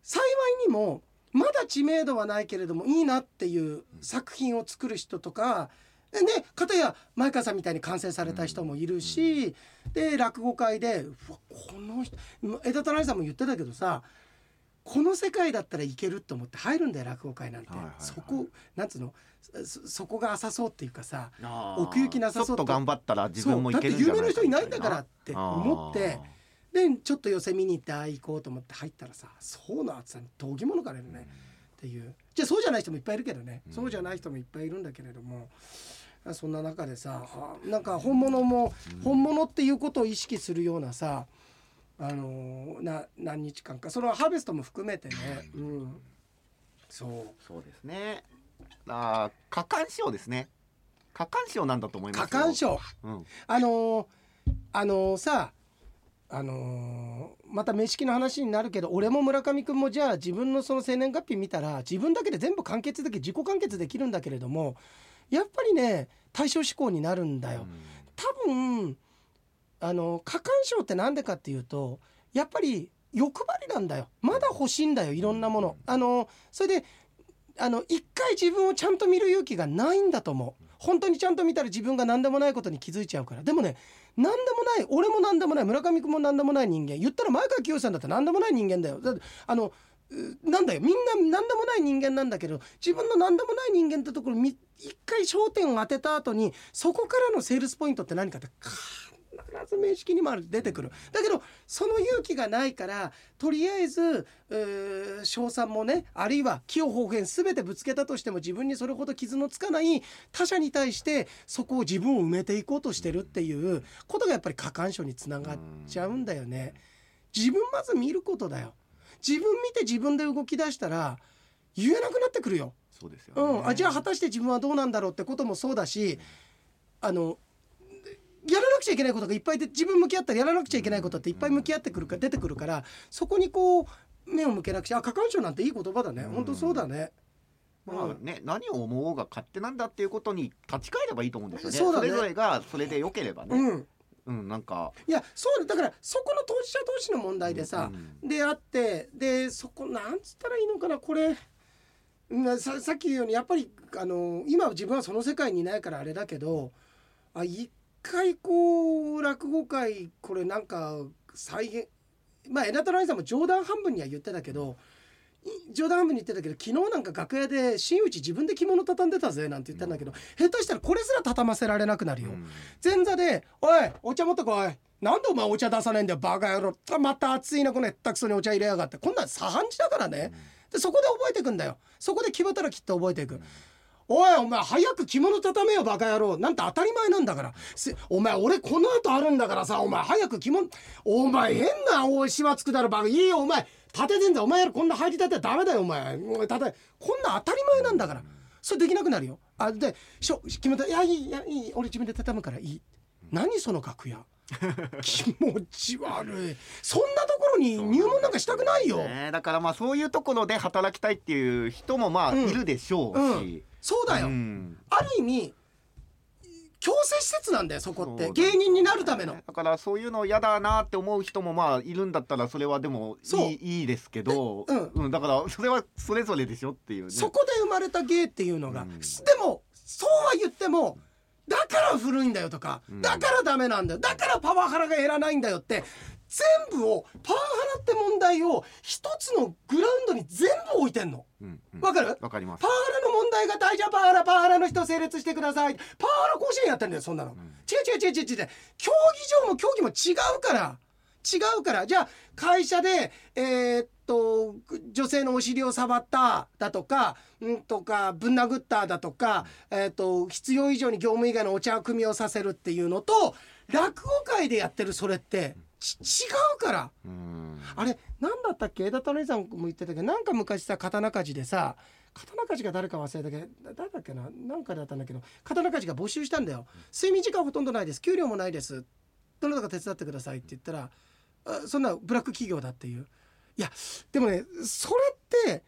幸いにもまだ知名度はないけれどもいいなっていう作品を作る人とかでね片や前川さんみたいに完成された人もいるし、で落語界でうわこの人枝田成さんも言ってたけどさこの世界だったらいけると思って入るんだよ落語界なんて、そこなんつうのそそこが浅そうっていうかさ奥行きなさそうちょっと頑張ったら自分もいそうだってけるんじゃない有名な人いないんだからって思って。でちょっと寄せ見に行ってああ行こうと思って入ったらさそうなってさ同義者からね、っていう。じゃあそうじゃない人もいっぱいいるけどね、うん。そうじゃない人もいっぱいいるんだけれども。そんな中でさあなんか本物も本物っていうことを意識するようなさあのーな何日間か。そのハーベストも含めてね、うん、そう。そうですね。あー過干渉ですね。過干渉なんだと思いますよ。過干渉。うん。あのーあのーさあのーまた飯式の話になるけど俺も村上君もじゃあ自分のその生年月日見たら自分だけで全部完結でき自己完結できるんだけれどもやっぱりね対象思考になるんだよ。多分あの過干渉ってなんでかっていうとやっぱり欲張りなんだよ。まだ欲しいんだよいろんなもの。あのそれであの一回自分をちゃんと見る勇気がないんだと思う。本当にちゃんと見たら自分が何でもないことに気づいちゃうから。でもね何でもない俺も何でもない村上君も何でもない人間。言ったら前川清さんだって何でもない人間だよ。だってあのなんだよ。みんな何でもない人間なんだけど自分の何でもない人間ってところ一回焦点を当てた後にそこからのセールスポイントって何かって必ず名式にもある出てくるだけどその勇気がないからとりあえずえー称賛もねあるいは気を方言全てぶつけたとしても自分にそれほど傷のつかない他者に対してそこを自分を埋めていこうとしてるっていうことがやっぱり過干渉につながっちゃうんだよね。自分まず見ることだよ自分見て自分で動き出したら言えなくなってくるよ。そうですよね、うん、あじゃあ果たして自分はどうなんだろうってこともそうだしあのやらなくちゃいけないことがいっぱいで自分向き合ったらやらなくちゃいけないことっていっぱい向き合ってくるか出てくるからそこにこう目を向けなくちゃあ過干渉なんていい言葉だね。うん。本当そうだね。まあね、何を思おうが勝手なんだっていうことに立ち返ればいいと思うんですよね。そね。れぞれがそれで良ければね。うん、うん、なんか。いやそうだだからそこの当事者同士の問題でさ、うんであってでそこなんつったらいいのかなこれ。うんささっき言うようにやっぱりあの今自分はその世界にいないからあれだけどあ一回こう落語会これなんか再現まあ枝田愛さんも冗談半分には言ってたけどい冗談半分に言ってたけど昨日なんか楽屋で真打ち自分で着物畳んでたぜなんて言ったんだけど、下手したらこれすら畳ませられなくなるよ。うん。前座で「おいお茶持ってこい」なんでお前お茶出さないんだよバカ野郎。また熱いなこのへったくそにお茶入れやがって。こんなん左半時だからね。でそこで覚えてくんだよ。そこで決まったらきっと覚えていくおいお前早く着物畳めよバカ野郎。なんて当たり前なんだから。お前俺この後あるんだからさお前早く着物。お前変なおいしわつくだろバカ。いいよお前。立ててんだお前こんな入りたてはダメだよお前お前。立てこんな当たり前なんだから。それできなくなるよ。あでしょ決めた。いやいいいやいい。俺自分で畳むからいい。何その楽屋。[laughs] 気持ち悪い。そんなところに入門なんかしたくないよ、ね、だからまあそういうところで働きたいっていう人もまあうん。いるでしょうし、そうだよ、うん。ある意味強制施設なんだよそこって。芸人になるための。だからそういうの嫌だなって思う人もまあいるんだったらそれはでもいいいいですけど、でうん。うん。だからそれはそれぞれでしょっていうね。そこで生まれた芸っていうのが、うん。でもそうは言ってもだから古いんだよとか、うん。だからダメなんだよ。だからパワハラが減らないんだよって全部をパワハラって問題を一つのグラウンドに全部置いてんの。うんうん。わかる？わかります。パワ。ハラの問題が大じゃあパワハラパワハラの人成立してください。パワハラ甲子園やってんだよそんなの、ん。違う違う違う違う違う。競技場も競技も違うから。違うから。じゃあ会社でえーっと女性のお尻を触っただとかんとかぶん殴っただとか、えーっと必要以上に業務以外のお茶を組みをさせるっていうのと落語界でやってるそれってち違うから。うん。あれ何だったっけ？枝田姉さんも言ってたけどなんか昔さ刀鍛冶でさ刀鍛冶が誰か忘れたけどだ誰だっけな？なんかだったんだけど刀鍛冶が募集したんだよ。睡眠時間ほとんどないです。給料もないです。どなたか手伝ってくださいって言ったらあそんなブラック企業だっていういやでもねそれって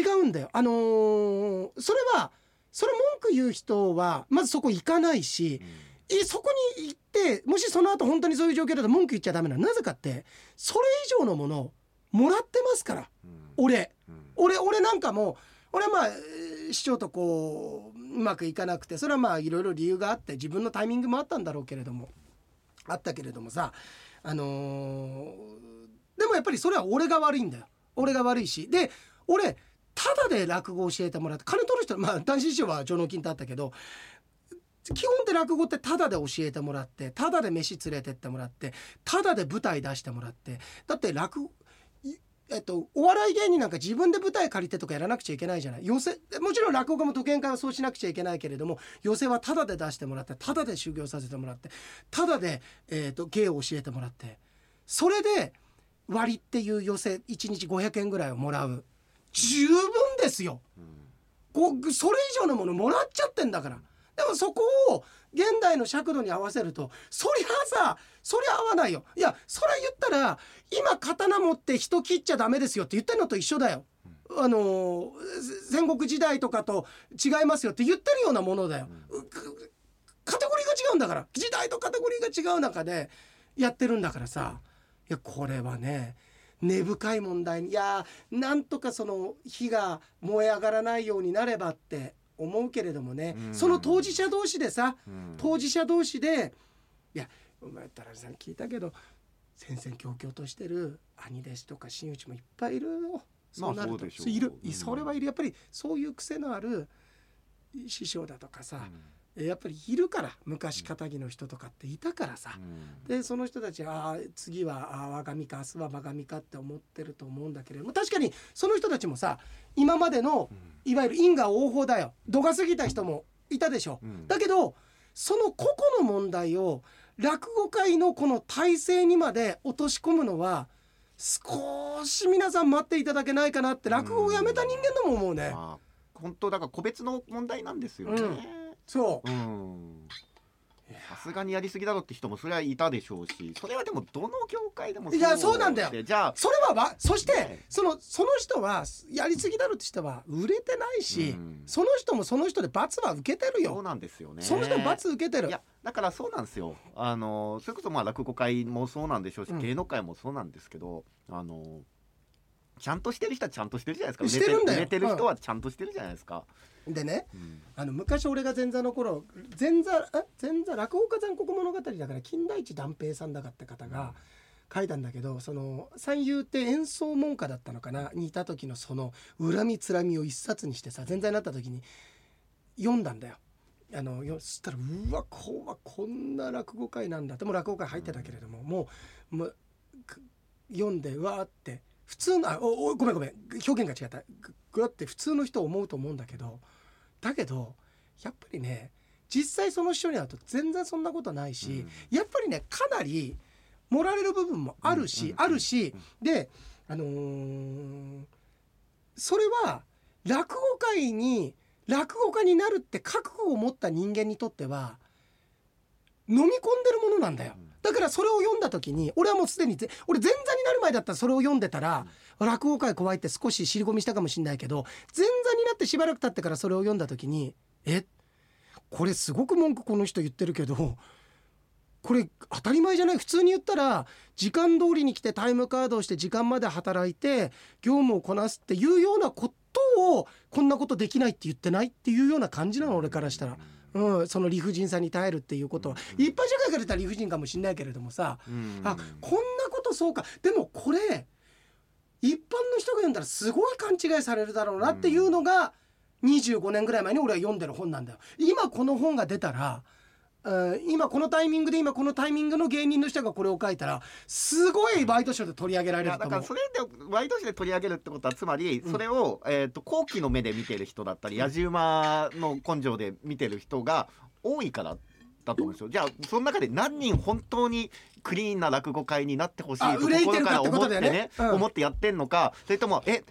違うんだよ。あのーそれはそれ文句言う人はまずそこ行かないし、えそこに行ってもしその後本当にそういう状況だと文句言っちゃダメなの？なぜかってそれ以上のものをもらってますからうん。俺。うん。俺俺なんかも俺はまあえー市長とこううまくいかなくてそれはまあいろいろ理由があって自分のタイミングもあったんだろうけれどもあったけれどもさあのーでもやっぱりそれは俺が悪いんだよ。俺が悪いし。で俺ただで落語教えてもらって金取る人まあ [laughs] 男子師匠は上納金ってあったけど基本って落語ってタダで教えてもらってタダで飯連れてってもらってタダで舞台出してもらってだって落語えっと、お笑い芸人なんか自分で舞台借りてとかやらなくちゃいけないじゃない。寄せもちろん落語家も独演会はそうしなくちゃいけないけれども寄せはタダで出してもらってタダで修行させてもらってタダで、えっと芸を教えてもらってそれで割っていう寄せ1日500円ぐらいをもらう十分ですよ。こうそれ以上のものもらっちゃってんだからでもそこを現代の尺度に合わせるとそりゃさそりゃ合わないよいやそれ言ったら今刀持って人切っちゃダメですよって言ってるのと一緒だよ。あの戦国時代とかと違いますよって言ってるようなものだよ。カテゴリーが違うんだから時代とカテゴリーが違う中でやってるんだからさやこれはね根深い問題にいやーなんとかその火が燃え上がらないようになればって思うけれどもね、うん。その当事者同士でさうん。当事者同士でいやお前タラさん聞いたけど戦々恐々としてる兄弟子とか真打ちもいっぱいいるよ。そうなると、いる、うん。それはいるやっぱりそういう癖のある師匠だとかさ、やっぱりいるから昔かたぎの人とかっていたからさ、うん。でその人たちはあー次はあー我が身か明日は我が身かって思ってると思うんだけれども確かにその人たちもさ今までのいわゆる因果応報だよ。度が過ぎた人もいたでしょ、うん。だけどその個々の問題を落語界のこの体制にまで落とし込むのは少し皆さん待っていただけないかなって落語をやめた人間でも思うね。まあ本当だから個別の問題なんですよね。うんそう。うん。さすがにやりすぎだろって人もそれはいたでしょうしそれはでもどの業界でもいやそうなんだよ。でじゃあそれはわそしてね。そのその人はやりすぎだろって人は売れてないし、うん。その人もその人で罰は受けてるよ。そうなんですよね。その人も罰受けてる。いやだからそうなんですよ。あのそれこそまあ落語界もそうなんでしょうし、うん。芸能界もそうなんですけどあのちゃんとしてる人はちゃんとしてるじゃないですか。してるんだよ。売れて売れてる人はちゃんとしてるじゃないですか、でねうん。あの昔俺が前座の頃前座え？前座落語家残酷物語だから金田一断平さんだかって方が書いたんだけどその三遊って演奏門下だったのかな？にいた時のその恨みつらみを一冊にしてさ前座になった時に読んだんだよ。あのよそしたらうわこうこんな落語会なんだ。ってもう落語会入ってたけれども、もうもうく読んでうわーって普通のあおおごめんごめん表現が違ったぐぐわって普通の人思うと思うんだけどだけどやっぱりね実際その人に会うと全然そんなことないし、やっぱりねかなり盛られる部分もあるし、うんうんあるし、であのーそれは落語界に落語家になるって覚悟を持った人間にとっては飲み込んでるものなんだよ。だからそれを読んだ時に俺はもうすでにぜ俺前座になる前だったらそれを読んでたら、落語界怖いって少し尻込みしたかもしれないけど前座になってしばらく経ってからそれを読んだ時にえ？これすごく文句この人言ってるけどこれ当たり前じゃない？普通に言ったら時間通りに来てタイムカードをして時間まで働いて業務をこなすっていうようなことをこんなことできないって言ってない？っていうような感じなの？俺からしたら。うん、その理不尽さに耐えるっていうことは、うん一般社会から言ったら理不尽かもしれないけれどもさ、うん。あこんなことそうか。でもこれ一般の人が読んだらすごい勘違いされるだろうなっていうのが25年ぐらい前に俺は読んでる本なんだよ。今この本が出たらうん今このタイミングで今このタイミングの芸人の人がこれを書いたらすごいワイドショーで取り上げらいれると思うやだからそ。れでワイドショーで取り上げるってことはつまりそれを、えー、と後期の目で見てる人だったり野じ馬の根性で見てる人が多いからだと思うんですよじゃあその中で何人本当にクリーンな落語会になってほしいあと心から思ってねうん。思ってやってんのかそれともえ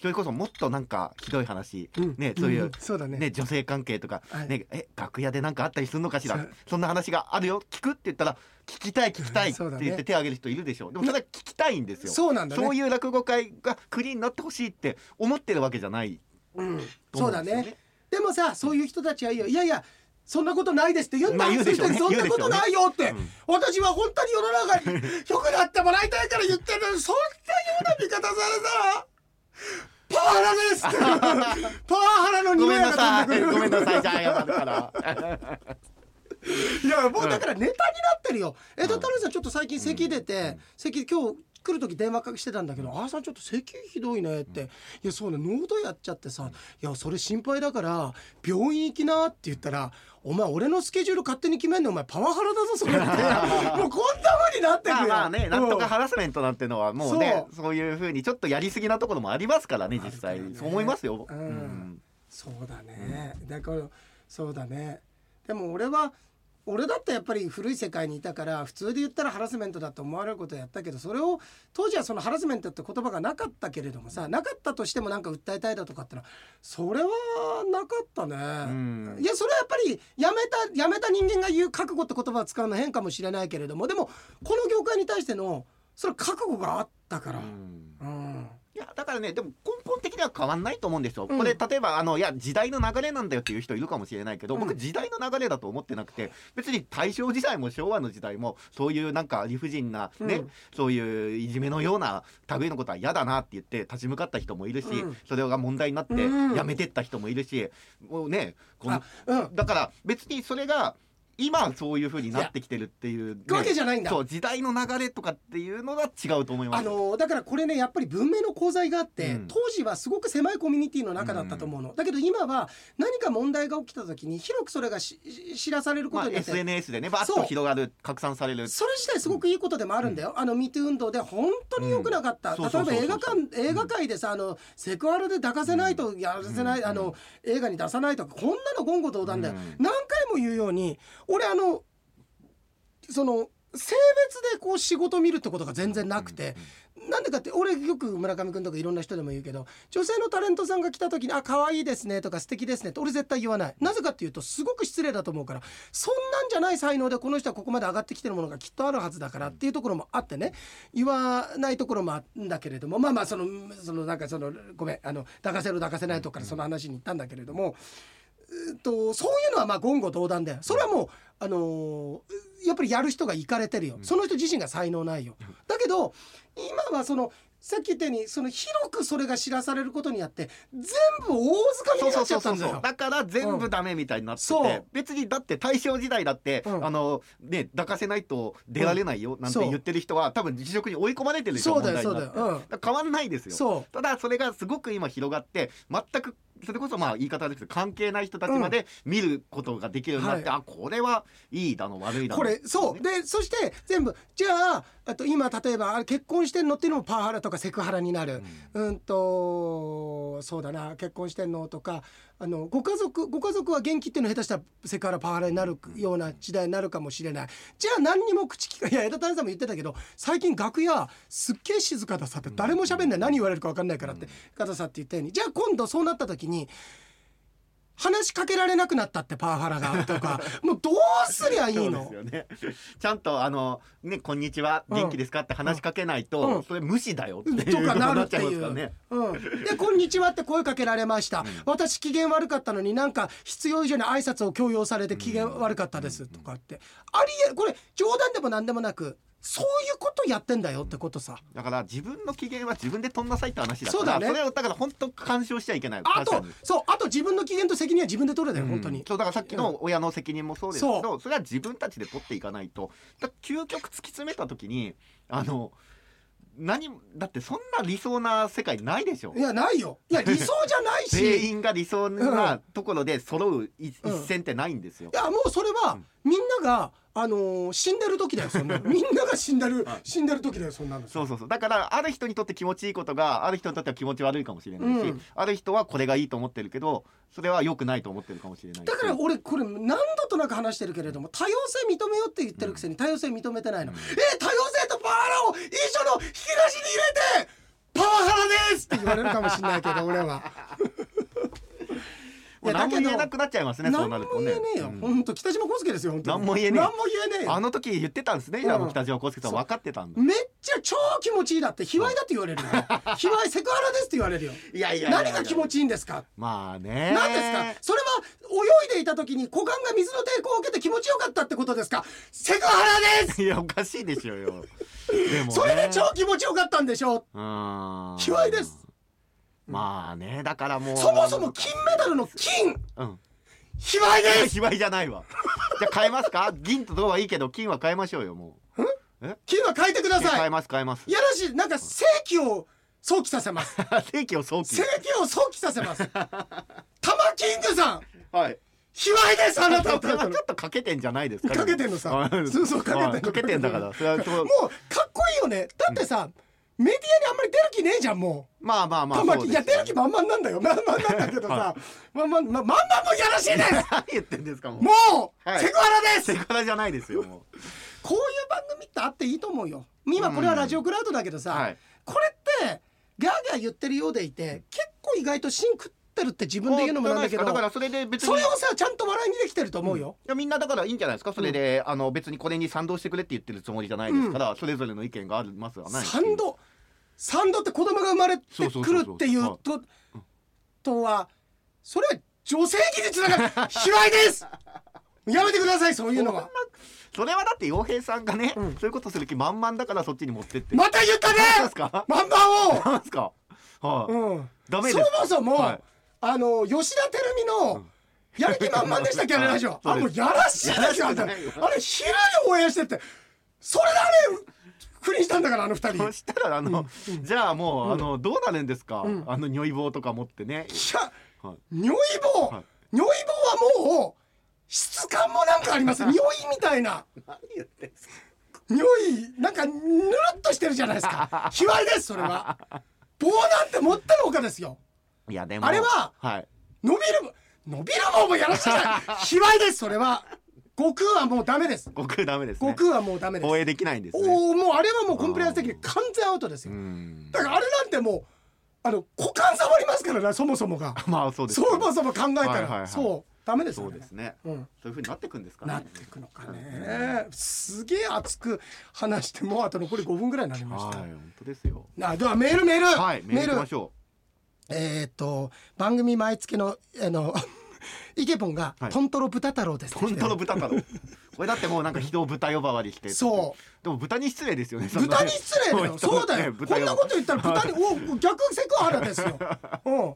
それこそもっとなんかひどい話、うん。ねそういう、んそうだね。ね、女性関係とか、はい。ね、え楽屋で何かあったりするのかしら？そんな話があるよ？聞くって言ったら聞きたい聞きたいって言って手を挙げる人いるでしょ？うでもそれは聞きたいんですよ。そうなんだね。そういう落語会がクリーンになってほしいって思ってるわけじゃないうん、とそうだね。ね。でもさそういう人たちはいやいやそんなことないですって言うんだ、まあ言うでしょうね。そんなことないよって、私は本当に世の中に良くなってもらいたいから言ってるのにそんなような見方されたらパワハラです [laughs] パワハラの匂いごめんなさいが飛んでくる。ごめんなさいじゃあ謝るから。いやもうだからネタになってるよ。えだったらさんちょっと最近咳出て、咳今日来る時電話かしてたんだけど「あーさんちょっと咳ひどいね」って「いやそうね喉やっちゃってさいやそれ心配だから病院行きな」って言ったら「お前俺のスケジュール勝手に決めんのお前パワハラだぞそれ」って。[laughs] もうこんな風になってくよ。まあまあねなん。とかうんハラスメントなんてのはもうねそそういうふうにちょっとやりすぎなところもありますからね実際。そう思いますよ、うん。そうだね、だからそうだね。でも俺は俺だってやっぱり古い世界にいたから普通で言ったらハラスメントだと思われることをやったけどそれを当時はそのハラスメントって言葉がなかったけれどもさなかったとしてもなんか訴えたいだとかってのはそれはなかったね、ん。いやそれはやっぱりやめたやめた人間が言う覚悟って言葉を使うの変かもしれないけれどもでもこの業界に対してのそれは覚悟があったから、うん。うんいやだからねでも根本的には変わんないと思うんですよ、うん。これ例えばあのいや時代の流れなんだよっていう人いるかもしれないけど、うん。僕時代の流れだと思ってなくて別に大正時代も昭和の時代もそういうなんか理不尽なね、うん。そういういじめのような類のことは嫌だなって言って立ち向かった人もいるし、うん。それが問題になってうん。やめてった人もいるし、もうねこのだから別にそれが今そういう風になってきてるっていう、ね、わけじゃないんだ。そう時代の流れとかっていうのは違うと思います。あのーだからこれねやっぱり文明の功罪があって、うん。当時はすごく狭いコミュニティの中だったと思うの、だけど今は何か問題が起きた時に広くそれがし知らされるこまあ、とによって、SNS でねバーッと広がる拡散される。それ自体すごくいいことでもあるんだよ、あの MeToo 運動で本当に良くなかった、うん。例えば映画館映画界でさあのセクハラで抱かせないとやらせない、うん。あの映画に出さないとかこんなの言語道断だよ、うん。何回も言うように俺あのその性別でこう仕事見るってことが全然なくて、なんでかって俺よく村上君とかいろんな人でも言うけど女性のタレントさんが来た時に「あ可愛いですね」とか「素敵ですね」って俺絶対言わない。なぜかっていうとすごく失礼だと思うからそんなんじゃない才能でこの人はここまで上がってきてるものがきっとあるはずだからっていうところもあってね。言わないところもあるんだけれどもまあまあそのそのなんかそのごめんあの抱かせる抱かせないとこからその話に行ったんだけれども。えっとそういうのはまあ言語道断だよ。それはもう、あのーやっぱりやる人がいかれてるよ、その人自身が才能ないよ、だけど今はそのさっき言ったようにその広くそれが知らされることによって全部大掴みそうになっちゃったんだよ。だから全部ダメみたいになってて、そう。別にだって大正時代だって、うん。あのね抱かせないと出られないよなんて言ってる人は多分辞職に追い込まれてるでしょそうだよ問題になって。そうだよ変わんないですよ。ただそれがすごく今広がって全くそれこそまあ言い方ですけど関係ない人たちまで見ることができるようになって、はあこれはいいだの悪いだのこれそう。でそして全部じゃああと今例えばあれ結婚してんのっていうのもパワハラとかセクハラになる、うん、とそうだな結婚してんのとかあのご家族ご家族は元気っていうの下手したらセクハラパワハラになるような時代になるかもしれない。じゃあ何にも口利かいや枝谷さんも言ってたけど最近楽屋すっげえ静かださって誰も喋んない。何言われるか分かんないからって加藤さんって言ったように。じゃあ今度そうなった時に話しかけられなくなったってパワハラがとか [laughs] もうどうすりゃいいの？ね。ちゃんとあのねこんにちはうん。元気ですかって話しかけないと、うん。それ無視だよってとかなるっていう。ね。うん、で「こんにちは」って声かけられました、私機嫌悪かったのになんか必要以上に挨拶を強要されて機嫌悪かったですとかって。ありえこれ冗談でも何でもなくそういうことやってんだよってことさ。だから自分の機嫌は自分で取んなさいって話だからそうだね。れをだから本当干渉しちゃいけないあとそうあと自分の機嫌と責任は自分で取れだよ、本当に。そうだからさっきの親の責任もそうですけそどそれは自分たちで取っていかないと。だ究極突き詰めた時にあの何だってそんな理想な世界ないでしょ。いやないよ。いや理想じゃないし。[laughs] 全員が理想なところで揃う一線ってないんですよ。い。やもうそれはみんなが、あのー死んでる時だよそんな。の [laughs] みんなが死んでるはい死んでる時だよそんなの。そうそうそう。だからある人にとって気持ちいいことがある人にとっては気持ち悪いかもしれないし、うん。ある人はこれがいいと思ってるけどそれは良くないと思ってるかもしれないし。だから俺これ何度となく話してるけれども多様性認めようって言ってるくせに多様性認めてないの、うん。え多様を一緒の引き出しに入れてパワハラですって言われるかもしれないけど俺は。[laughs] もう何も言えなくなっちゃいますねそう何もなるとね。言えねえよ、うん。ほんと北島康介ですよ本当に。何も言えねえ何も言えねえよ。あの時言ってたんですね、うん。北島康介さん分かってたんだ。めっちゃ超気持ちいいだって卑猥だって言われるよ。卑猥セクハラですって言われるよ。[laughs] いやいや何が気持ちいいんですか？まあね。何ですか？それは泳いでいた時に股間が水の抵抗を受けて気持ちよかったってことですか？セクハラです！[laughs] いやおかしいでしょうよね。それで超気持ちよかったんでしょ？う卑猥です。まあねだからもう。そもそも金メダルの金。うん。卑猥です。卑猥じゃないわ。じゃあ変えますか？[laughs] 銀と銅はいいけど金は変えましょうよもう。金は変えてください。変えます変えます。いやらしいなんか正規を想起させます。[laughs] 正規を早期正規を想起させます。[laughs] 玉キングさん。はい卑猥ですあなた [laughs] ちょっとかけてんじゃないですかかけてんのさ。はい [laughs] そうそうかけてんかけてんだから。それは [laughs] そう。もうかっこいいよね。だってさ、メディアにあんまり出る気ねえじゃんもう。まあまあまあいや出る気満々なんだよ。満々なんだけどさ、はまんまんま満々もいやらしいです。何言ってんですかもう。もう、はい。セクハラです。セクハラじゃないですよもこういう番組ってあっていいと思うよ。今これはラジオクラウドだけどさ、これってギャーギャー言ってるようでいて結構意外と芯食ってるって自分で言うのもなんだけどだからそれで別にそれをさちゃんと笑いにできてると思うよ、いやみんなだからいいんじゃないですか？それで、あの別にこれに賛同してくれって言ってるつもりじゃないですから、それぞれの意見がありますわない賛同3度って子供が生まれてくるっていうととはそれは女性技術だから卑猥です。やめてくださいそういうのは。それはだって洋平さんがね、うん。そういうことする気満々だからそっちに持ってって。また言ったね。すか？マンバなんですか？はい、うん、ダメです。そもそも、はいあの吉田照美のやる気満々でしたっけあれラジオ。[laughs] あもうやらしいですよ。あれ昼に応援してって。それであれ不倫したんだからあの二人。そしたらあの、じゃあもう、うん。あのどうなるんですか、うん。あの如意棒とか持ってね。いやはい。如意棒、はい。如意棒はもう質感もなんかあります。[laughs] 如意みたいな。何言ってんすか如意なんかぬるっとしてるじゃないですか。[laughs] 卑猥ですそれは。棒なんて持ってのほかですよいやでも。あれははい。伸びる伸びる棒もやらしいじゃない。[laughs] 卑猥ですそれは。悟空はもうダメです。悟空ダメですね。悟空はもうダメです。放映できないんですね。おおもうあれはもうコンプライアンス的に完全アウトですうよん。だからあれなんてもうあの股間触りますからねそもそもが。[laughs] まあそうですそもそも考えたら、はいはいはい。そう。ダメですよね。そうですね。うん。そういう風になってくんですかね。なっていくのかね。すげえ熱く話してもうあと残り5分ぐらいになりました、はい本当ですよ。あではメールメール、はいメール行きましょえーっと番組毎月のあの [laughs] イケポンが、はい。トントロ豚太郎ですう本当の豚太郎。これだってもうなんか人を豚呼ばわりして。そう。でも豚に失礼ですよね豚に失礼だよ。[laughs] そう。だよ、こんなこと言ったら豚に [laughs] お逆セクハラですよ、うん、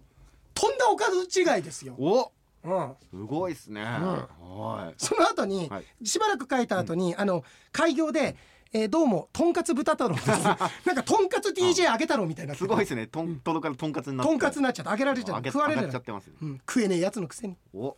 とんだおかず違いですよ、お。うん、すごいですね、はい。その後に、はい。しばらく書いた後に、あの開業で、えーどうもとんかつ豚太郎です。[laughs] なんかとんかつ DJ あげ太郎みたいになすごいですね。とんとろからとんかつになって。とんかつになっちゃってあげられちゃあげう食われる上がっちゃってます。ようん、食えねえやつのくせに。お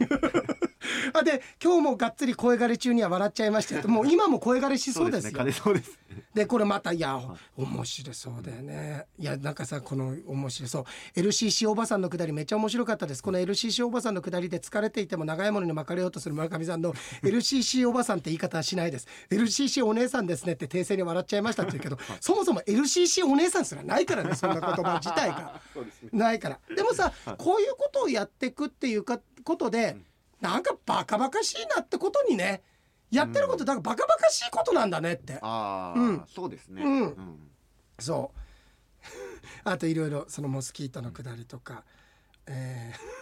[laughs] あで今日もがっつり声枯れ中には笑っちゃいましたよ。もう今も声枯れしそうですよ。ね。枯れそうです。でこれまたいや面白そうだよね。いやなんかさこの面白そう。LCC おばさんのくだりめっちゃ面白かったです。この LCC おばさんのくだりで疲れていても長いものに巻かれようとする村上さんの LCC おばさんって言い方はしないです。LCC お姉さんですねって訂正に笑っちゃいましたって言うけどそもそも LCC お姉さんすらないからねそんな言葉自体が。[laughs] ないから。でもさこういうことをやっていくっていうかことでなんかバカバカしいなってことにねやってることだからバカバカしいことなんだねって。ああ、うん。そうですね、うん。そう。[laughs] あといろいろそのモスキートのくだりとか、えー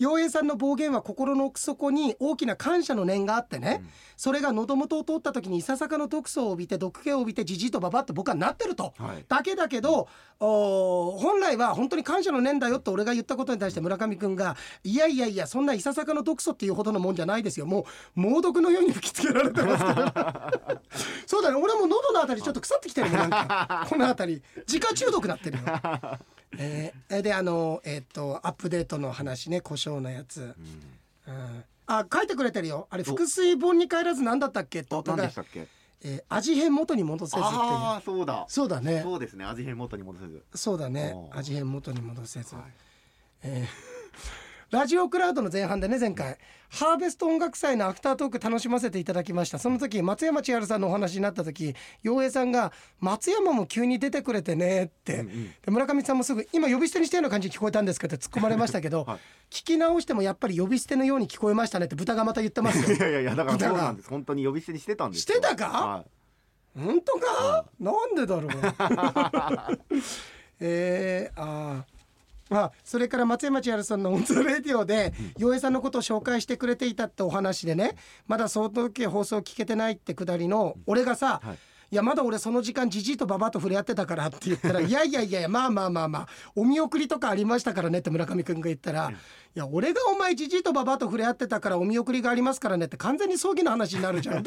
陽平さんの暴言は心の奥底に大きな感謝の念があってね、それが喉元を通った時にいささかの毒素を帯びて毒気を帯びてじじいとばばって僕はなってると、はい。だけだけどおー本来は本当に感謝の念だよって俺が言ったことに対して村上君が「いやいやいやそんないささかの毒素っていうほどのもんじゃないですよ。もう猛毒のように吹きつけられてますから」[laughs] そうだね。俺も喉のあたりちょっと腐ってきてるもんなんか。このあたり。自家中毒なってるよ。えーであのえっ、とアップデートの話ね胡椒のやつ。うん。あ書いてくれてるよ。あれ腹水本に帰らず何だったっけ？ってあ音が何でしたっけ？えー味変元に戻せずっていう。ああそうだ。そうだね。そうですね。味変元に戻せず。そうだね。味変元に戻せず、はい。えー [laughs] ラジオクラウドの前半でね前回ハーベスト音楽祭のアフタートーク楽しませていただきました。その時松山千春さんのお話になった時陽平さんが「松山も急に出てくれてね」って、うんうん。で村上さんもすぐ「今呼び捨てにしたような感じに聞こえたんですけど」って突っ込まれましたけど、はい。聞き直してもやっぱり呼び捨てのように聞こえましたねって豚がまた言ってますよ。[laughs] いやいやいやだからそうなんです。本当に呼び捨てにしてたんですよ。してたか？は本当か、なんでだろう。[laughs] えー、あーあそれから松山千春さんの「オン・ザ・レディオ」で洋平さんのことを紹介してくれていたってお話でね。まだその時放送聞けてないってくだりの俺がさ、はい。いやまだ俺その時間じじいとばばと触れ合ってたからって言ったら「[laughs] いやいやいやまあまあまあまあお見送りとかありましたからね」って村上君が言ったら「いや俺がお前じじいとばばと触れ合ってたからお見送りがありますからね」って完全に葬儀の話になるじゃん。[laughs] い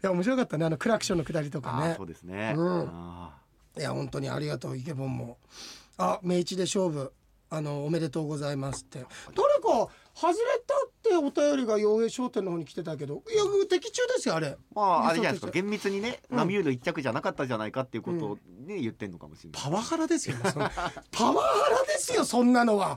や面白かったねあのクラクションのくだりとあかね。ーそうですね。うん。あいや本当にありがとうイケボンもあ明治で勝負。あのおめでとうございますって。誰か外れたってお便りが洋平商店の方に来てたけどいや的中ですよあれ。ーまああれじゃないですか。厳密にねうん。ナミュール一着じゃなかったじゃないかっていうことをね言ってんのかもしれない。パワハラですよその。パワハラですよそんなのは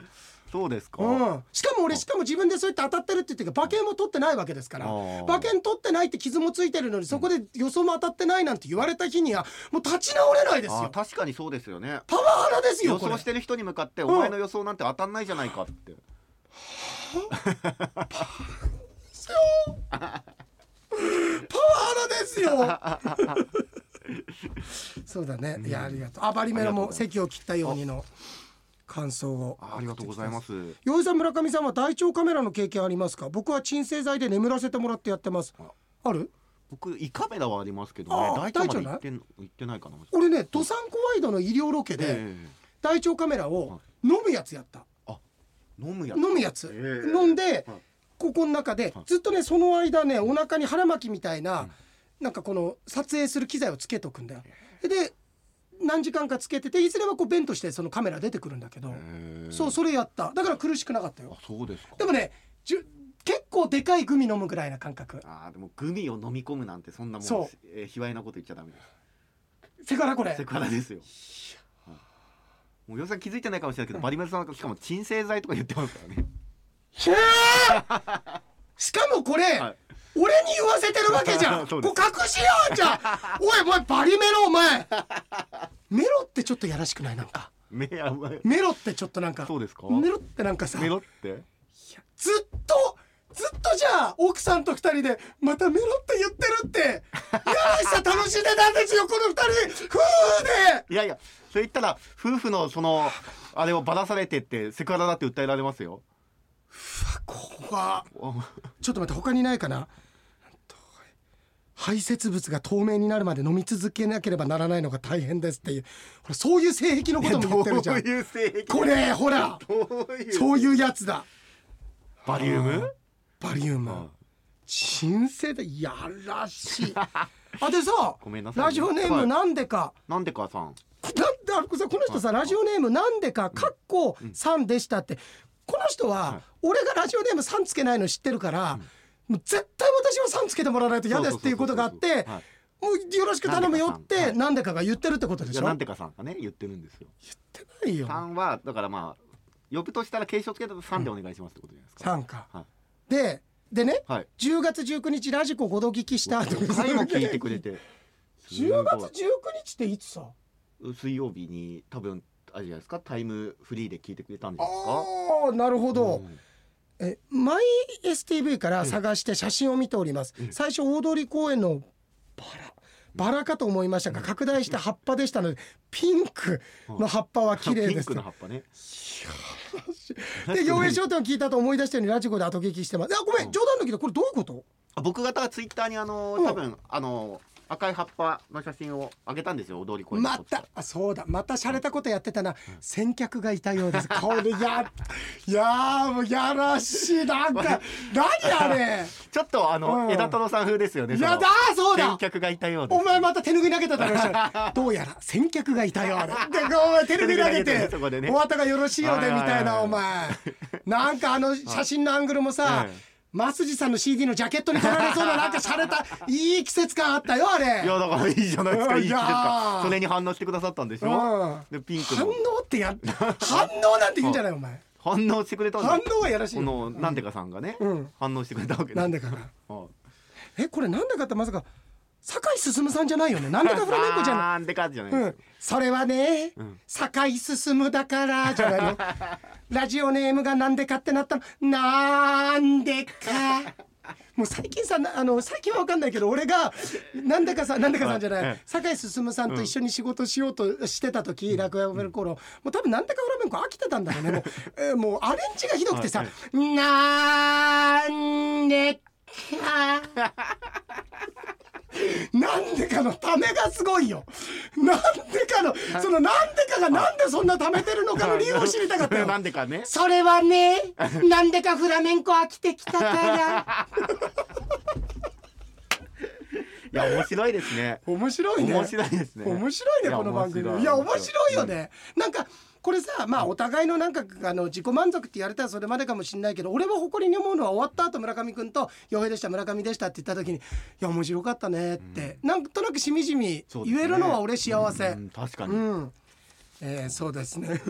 そうですか。うん、しかも俺しかも自分でそうやって当たってるって言って馬券も取ってないわけですから。馬券取ってないって傷もついてるのにそこで予想も当たってないなんて言われた日にはもう立ち直れないですよ。確かにそうですよね。パワハラですよ予想してる人に向かっておん。前の予想なんて当たんないじゃないかって。パワハラですよ。[laughs] そうだね。いやありがとう。あバリメロも席を切ったようにの感想をあありがとうございます。洋井さん村上さんは大腸カメラの経験ありますか？僕は鎮静剤で眠らせてもらってやってます。あある？僕胃カメラはありますけどねあ大腸まで行ってん行ってないかな俺ねドサンコワイドの医療ロケでえ大腸カメラを飲むやつやった。え飲むやつ飲むやつ、ええ。飲んで、はい。ここの中ではい。ずっとねその間ねお腹に腹巻きみたいな、なんかこの撮影する機材をつけとくんだよ。で何時間かつけてていずれはこう弁としてそのカメラ出てくるんだけど、そうそれやった。だから苦しくなかったよ。あそうですか。でもねじゅ結構でかいグミ飲むぐらいな感覚。あーでもグミを飲み込むなんてそんなもんそう。えー卑猥なこと言っちゃダメです。せからこれ。セクハラですよ。はい。もうよさん気づいてないかもしれないけど、バリメルさんしかも鎮静剤とか言ってますからね。しかもこれ、はい俺に言わせてるわけじゃん。これ隠しようじゃん。[laughs] おいお前バリメロお前。メロってちょっとやらしくない？なんか。メロってちょっとなんか。そうですか？メロってなんかさ。メロって？ずっとずっとじゃあ奥さんと二人でまたメロって言ってるって。やらしさ楽しんでたんですよこの二人。夫婦で。いやいやそれ言ったら夫婦のそのあれをばらされてってセクハラだって訴えられますよちょっと待って他にないかな？排泄物が透明になるまで飲み続けなければならないのが大変ですっていう。ほらそういう性癖のことも言ってるじゃん。どういう性癖？これほらそういうやつだ。バリウム？バリウム。はい鎮静でやらしい。[laughs] あでさラジオネーはい。ムなんでか、なんでかさん。この人さラジオネームなんでか？かっこさんでしたってこの人は俺がラジオネームさんつけないの知ってるからもう絶対私はさんつけてもらわないと嫌ですっていうことがあってはい。もうよろしく頼むよってなんでかが言ってるってことでしょ？いやなんでかさんがね言ってるんですよ。言ってないよ。さんはだからまあ呼ぶとしたら継承つけたと3でお願いしますってことじゃないですか、さんか。はい。ででねはい。10月19日ラジコ5度聞きした後5回も聞いてくれて。10月19日っていつさ？水曜日に多分あれじゃないですか。タイムフリーで聞いてくれたんですか？ああなるほど、うん。えマイ STV から探して写真を見ております、最初大通公園のバラバラかと思いましたが拡大した葉っぱでしたのでピンクの葉っぱは綺麗ピンですクの葉っぱね。で洋平商店を聞いたと思い出したようにラジコで後聞きしてます。いやごめん冗談だけどこれどういうこと？あ僕方はツイッターにあのうん。多分あの赤い葉っぱの写真をあげたんですよ大通公園でまたあそうだ。また洒落たことやってたな。先客がいたようです。[laughs] これやいやーもうやらしい。なんか [laughs] 何あれ？[laughs] ちょっとあの、うん。枝太郎さん風ですよねやだーそうだ。先客がいたようです。お前また手拭い投げただろどうやら先客がいたようででお前手拭い投げて。お後がよろしいようでみたいなはいお前。なんかあの写真のアングルもさええ増地さんの CD のジャケットに撮られそうななんか洒落たいい季節感あったよあれ。いやだからいいじゃないですかうんいい季節いやーかそれに反応してくださったんでしょ？うん。でピンク反の応ってや反応なんて言うんじゃない [laughs] お前。反応してくれたん反だ応はやらしいこよのなんでかさんがね、うん。反応してくれたわけなんでか [laughs] えこれなんでかってまさか酒井進さんじゃないよね？なんでかフラメンコじゃない？[laughs] なんでかじゃない。うん、それはね、ん。酒井進だからじゃないの。[laughs] ラジオネームがなんでかってなったの。なんでか。[laughs] もう最近さなあの最近は分かんないけど俺がなんでかさなんでかさんじゃない、はい。酒井進さんと一緒に仕事しようとしてた時、落語やめる頃もう多分なんでかフラメンコ飽きてたんだろうね。もう,、えーもうアレンジがひどくてさはい「なんでか」なんでかのためがすごいよ。なんでかの、そのなんでかがなんでそんなためてるのかの理由を知りたかったよ。なんでかねそれはね、なんでかフラメンコ飽きてきたから。いや面白いですね面白いね。面白いですね面白いねこの番組。いや面白いよね。なんかこれさまあお互いのなんかあの自己満足って言われたらそれまでかもしれないけど俺は誇りに思うのは終わった後村上君と「洋平でした村上でした」って言った時に「いや面白かったね」って、なんとなくしみじみ言えるのは俺幸せ。うん確かに、うん、えー、そうですね。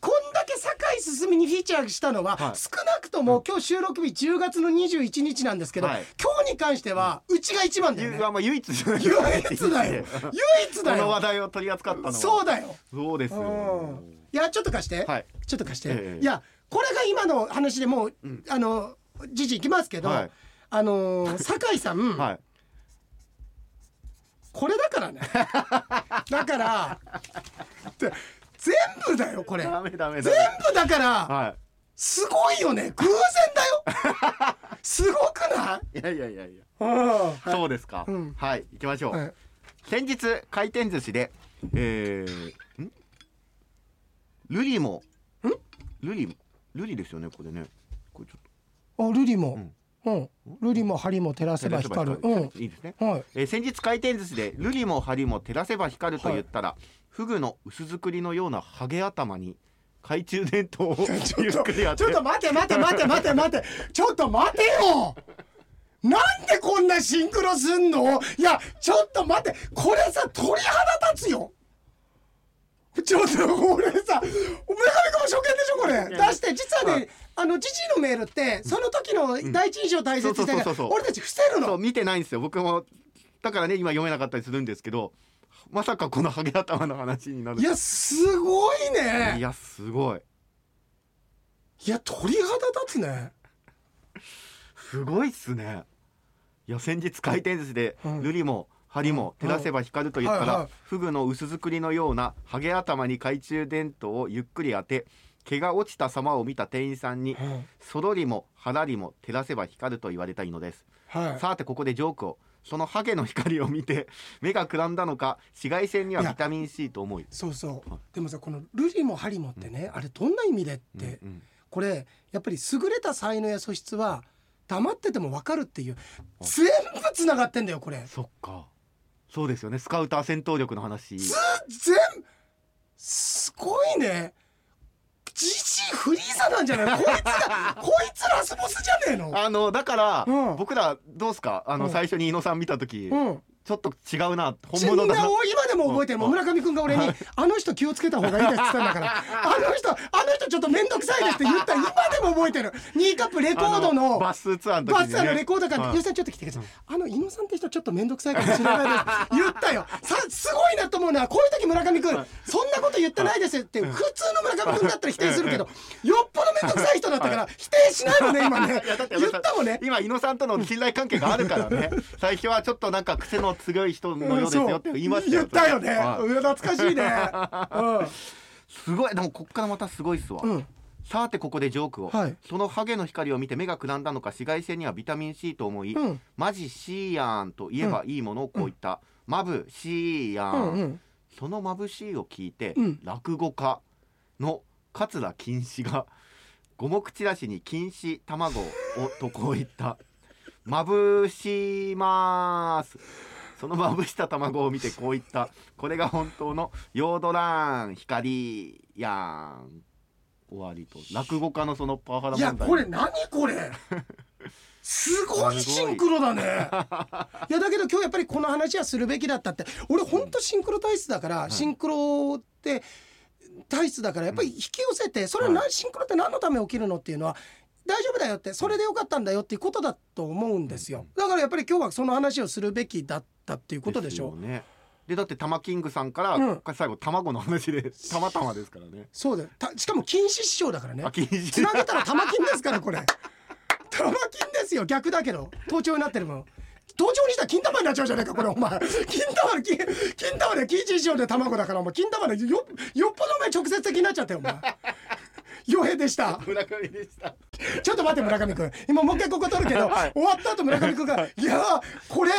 こんだけ酒井進にフィーチャーしたのは、はい。少なくとも今日収録日10月の21日なんですけど、はい。今日に関してはうちが一番だよね。ゆ [laughs] まあ唯一唯一だよ。[laughs] 唯一こだよ。の話題を取り扱ったのは。そうだよ、そうですよ。うん、いやちょっと貸して、はい。ちょっと貸して、ええ。いやこれが今の話でもう、あのじじいきますけど、はい。あのー酒井さん、[laughs] はい。これだからね。だからで全部だよこれ。ダメダメダ全メ部だからはすごいよね。偶然だよ。[laughs] すごくない？いいやいやいやいや。うんそうですか、うん。はい行きましょう、はい。先日回転寿司でえー、ん？ルリも。ん？ルリルリですよねこれね。これちょっあルリも。うんうん。ルリも針も照らとせば光る。うん。いいですね、はい。えー先日回転寿司でルリも針も照らせば光ると言ったら、フグの薄作りのようなハゲ頭に懐中電灯を [laughs] ちょっと待て待て待て待て待て。ちょっと待てよ。なんでこんなシンクロすんの？いやちょっと待って。これさ鳥肌立つよちょっとこれさ村上君も初見でしょこれ。出して実はねあの父のメールってその時の第一印象大切にして俺たち伏せるの。そう見てないんですよ。僕もだからね今読めなかったりするんですけどまさかこのハゲ頭の話になる。いやすごいいねやすごい。いや鳥肌立つね。すごいっすね。いや先日回転寿司でうん。ルリも針も照らせば光ると言ったらフグの薄作りのようなハゲ頭に懐中電灯をゆっくり当て毛が落ちた様を見た店員さんにうん。そろりも腹りも照らせば光ると言われたいのです。はい。さてここでジョークを。そのハゲの光を見て [laughs] 目がくらんだのか紫外線にはビタミン C と思いそうそう。はい。でもさこのルリもハリもってねあれどんな意味でってうんうん。これやっぱり優れた才能や素質は黙ってても分かるっていう全部つながってんだよこれ。そっかそうですよね。スカウター戦闘力の話。全すごいね。ジジイフリーザなんじゃない？こいつが [laughs] こいつラスボスじゃねえの？あのだから、うん。僕らどうすか？あの、うん。最初に伊野さん見た時、うんちょっと違うな本物だな。今でも覚えてるも村上君が俺にはい「あの人気をつけた方がいいです」って言ったんだから。あの人あの人ちょっと面倒くさいですって言った今でも覚えてる。ニーカップレコードのバスツアーの時バスターのレコードからはい「ゆうさんちょっと来てください」あの伊野さんって人ちょっと面倒くさいかもしれないです」[laughs] 言ったよ。さすごいなと思うのはこういう時村上君はいそんなこと言ってないですって。普通の村上君だったら否定するけどよっぽど面倒くさい人だったから否定しないのね今ね。[laughs] 言ったもんね。今伊野さんとの信頼関係があるからね。最初はちょっとなんか癖の強い人のようですよって言いましたよ。言ったよね。はい。うん懐かしいね。[laughs] すごい。でもこっからまたすごいっすわ、うん。うんさてここでジョークを、はい。そのハゲの光を見て目がくらんだのか紫外線にはビタミン C と思い、うん。マジ C やんと言えばいいものをこう言った、マブ C やん、うんうん。その眩しいを聞いて、うん。落語家の桂金枝が五目チラシに金糸卵をとこう言ったまぶしますそのまぶした卵を見てこう言った。これが本当のヨードラン光やん。終わりと。落語家のそのパワハラいやこれ何これ？すごいシンクロだね。い。やだけど今日やっぱりこの話はするべきだったって。俺ほんとシンクロ体質だから、シンクロって体質だからやっぱり引き寄せてそれは何、シンクロって何のため起きるのっていうのは大丈夫だよってそれでよかったんだよっていうことだと思うんですよ。だからやっぱり今日はその話をするべきだったっていうことでしょ。すよね。でだって玉キングさんから、うん。最後卵の話で [laughs] たまたまですからね。そうだよ。たしかも禁止師匠だからね。つなげたら玉金ですからこれ。[laughs] 玉金ですよ。逆だけど。盗聴になってる分盗聴にしたら金玉になっちゃうじゃないかこれ。お前。金玉で金金玉で金一以上で卵だからお前。金玉でよよっぽどお前直接的になっちゃったよお前。[laughs] 傭兵でした。村上でした。ちょっと待って村上君今もう一回ここ取るけど、はい。終わった後村上君が「いやーこれ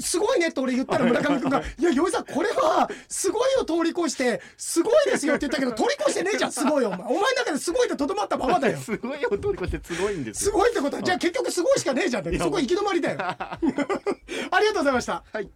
すごいね」って俺言ったら村上君が「い。やよいさんこれはすごいを通り越してすごいですよ」って言ったけど通り越してねえじゃんすごいよ。[laughs] お前お前の中ですごいってとどまったままだよ。すごいを通り越してすごいんですすよごいってことはじゃあ結局すごいしかねえじゃん。ってそこ行き止まりだよ。[laughs] [laughs] ありがとうございました。はい